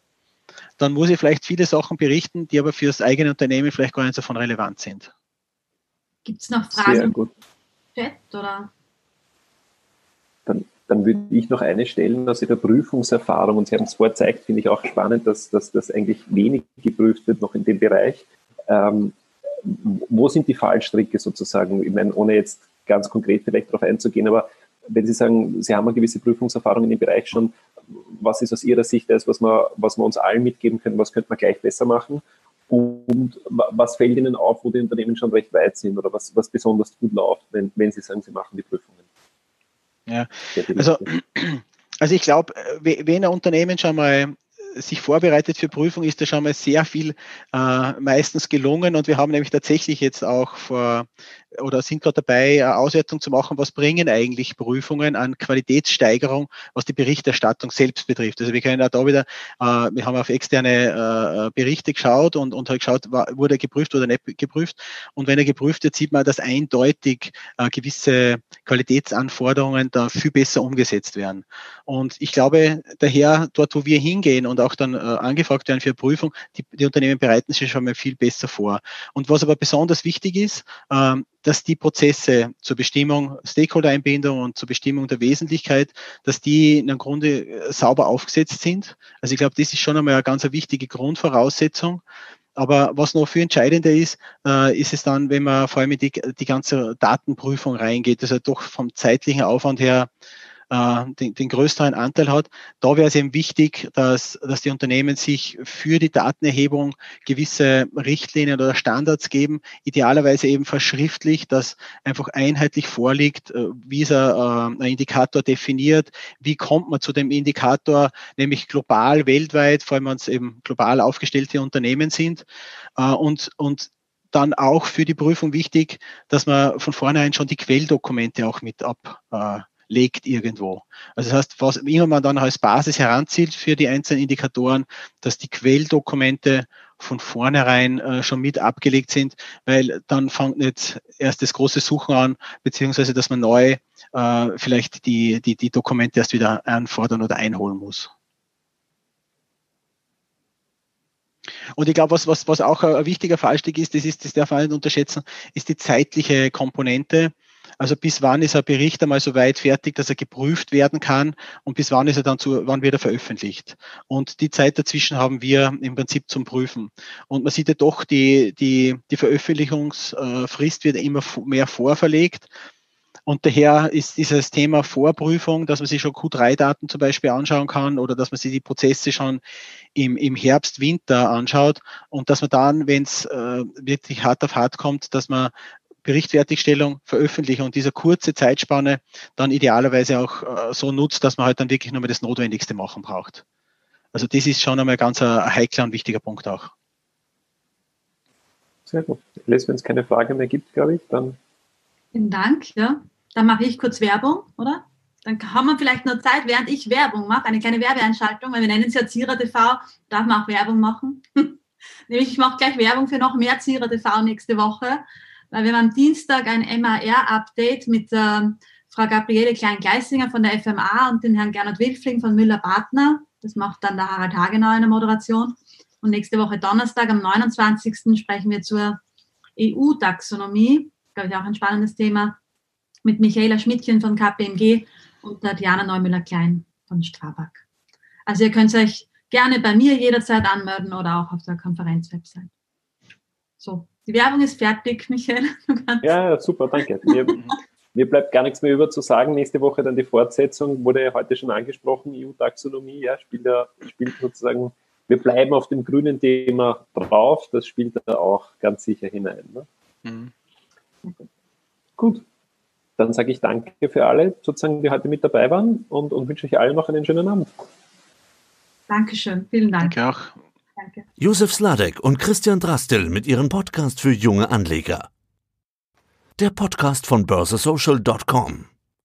dann muss ich vielleicht viele Sachen berichten, die aber für das eigene Unternehmen vielleicht gar nicht so von relevant sind. Gibt es noch Fragen? Sehr gut. Chat oder? Dann, dann würde ich noch eine stellen aus Ihrer Prüfungserfahrung. Und Sie haben es vorher gezeigt, finde ich auch spannend, dass, dass das eigentlich wenig geprüft wird noch in dem Bereich. Ähm, wo sind die Fallstricke sozusagen? Ich meine, ohne jetzt ganz konkret vielleicht darauf einzugehen, aber wenn Sie sagen, Sie haben eine gewisse Prüfungserfahrung in dem Bereich schon, was ist aus Ihrer Sicht das, was wir, was wir uns allen mitgeben können, was könnte man gleich besser machen? Und was fällt Ihnen auf, wo die Unternehmen schon recht weit sind oder was, was besonders gut läuft, wenn, wenn Sie sagen, Sie machen die Prüfungen? Ja, also, also ich glaube, wenn ein Unternehmen schon mal sich vorbereitet für Prüfung, ist da schon mal sehr viel äh, meistens gelungen. Und wir haben nämlich tatsächlich jetzt auch vor oder sind gerade dabei, eine Auswertung zu machen, was bringen eigentlich Prüfungen an Qualitätssteigerung, was die Berichterstattung selbst betrifft. Also wir können auch da wieder, äh, wir haben auf externe äh, Berichte geschaut und, und halt geschaut, wurde er geprüft oder nicht geprüft. Und wenn er geprüft wird, sieht man, dass eindeutig äh, gewisse Qualitätsanforderungen da viel besser umgesetzt werden. Und ich glaube, daher, dort, wo wir hingehen und auch dann äh, angefragt werden für Prüfung, die, die Unternehmen bereiten sich schon mal viel besser vor. Und was aber besonders wichtig ist, ähm, dass die Prozesse zur Bestimmung Stakeholder-Einbindung und zur Bestimmung der Wesentlichkeit, dass die im Grunde äh, sauber aufgesetzt sind. Also ich glaube, das ist schon einmal eine ganz wichtige Grundvoraussetzung. Aber was noch viel entscheidender ist, äh, ist es dann, wenn man vor allem in die, die ganze Datenprüfung reingeht, also doch vom zeitlichen Aufwand her äh, den, den größeren Anteil hat. Da wäre es eben wichtig, dass, dass die Unternehmen sich für die Datenerhebung gewisse Richtlinien oder Standards geben, idealerweise eben verschriftlich, dass einfach einheitlich vorliegt, äh, wie ist ein, äh, ein Indikator definiert, wie kommt man zu dem Indikator, nämlich global, weltweit, vor allem wenn es eben global aufgestellte Unternehmen sind. Äh, und, und dann auch für die Prüfung wichtig, dass man von vornherein schon die Quelldokumente auch mit ab, äh, legt irgendwo. Also das heißt, was immer man dann als Basis heranzieht für die einzelnen Indikatoren, dass die Quelldokumente von vornherein äh, schon mit abgelegt sind, weil dann fängt nicht erst das große Suchen an, beziehungsweise dass man neu äh, vielleicht die, die, die Dokumente erst wieder anfordern oder einholen muss. Und ich glaube, was, was, was auch ein wichtiger Fallstieg ist, das ist, das darf man nicht unterschätzen, ist die zeitliche Komponente. Also bis wann ist ein Bericht einmal so weit fertig, dass er geprüft werden kann und bis wann ist er dann zu, wann wird er veröffentlicht. Und die Zeit dazwischen haben wir im Prinzip zum Prüfen. Und man sieht ja doch, die, die, die Veröffentlichungsfrist wird immer mehr vorverlegt. Und daher ist dieses Thema Vorprüfung, dass man sich schon Q3-Daten zum Beispiel anschauen kann oder dass man sich die Prozesse schon im, im Herbst, Winter anschaut und dass man dann, wenn es äh, wirklich hart auf hart kommt, dass man Berichtfertigstellung, Veröffentlichung und dieser kurze Zeitspanne dann idealerweise auch äh, so nutzt, dass man halt dann wirklich nur mehr das Notwendigste machen braucht. Also das ist schon einmal ganz ein heikler und wichtiger Punkt auch. Sehr gut. Liz, wenn es keine Frage mehr gibt, glaube ich, dann Vielen Dank. Ja. Dann mache ich kurz Werbung, oder? Dann haben wir vielleicht noch Zeit, während ich Werbung mache, eine kleine Werbeeinschaltung, weil wir nennen es ja Zierer TV, darf man auch Werbung machen. Nämlich ich mache gleich Werbung für noch mehr Zierer TV nächste Woche, weil wir haben am Dienstag ein MAR-Update mit äh, Frau Gabriele Klein-Gleisinger von der FMA und den Herrn Gernot Wilfling von Müller-Partner. Das macht dann der Harald Hagenau in der Moderation. Und nächste Woche Donnerstag am 29. sprechen wir zur EU-Taxonomie glaube ich, auch ein spannendes Thema, mit Michaela Schmidtchen von KPMG und Tatjana Neumüller-Klein von Strabag. Also ihr könnt euch gerne bei mir jederzeit anmelden oder auch auf der Konferenzwebsite. So, die Werbung ist fertig, Michael. Ja, super, danke. Mir, mir, bleibt gar nichts mehr über zu sagen. Nächste Woche dann die Fortsetzung, wurde ja heute schon angesprochen, EU-Taxonomie, ja, spielt, ja, spielt sozusagen, wir bleiben auf dem grünen Thema drauf, das spielt da auch ganz sicher hinein. Ne? Mhm. Gut, dann sage ich danke für alle, sozusagen, die heute mit dabei waren und, und wünsche euch allen noch einen schönen Abend. Dankeschön, vielen Dank. Danke auch. Danke. Josef Sladek und Christian Drastil mit ihrem Podcast für junge Anleger. Der Podcast von börsesocial.com.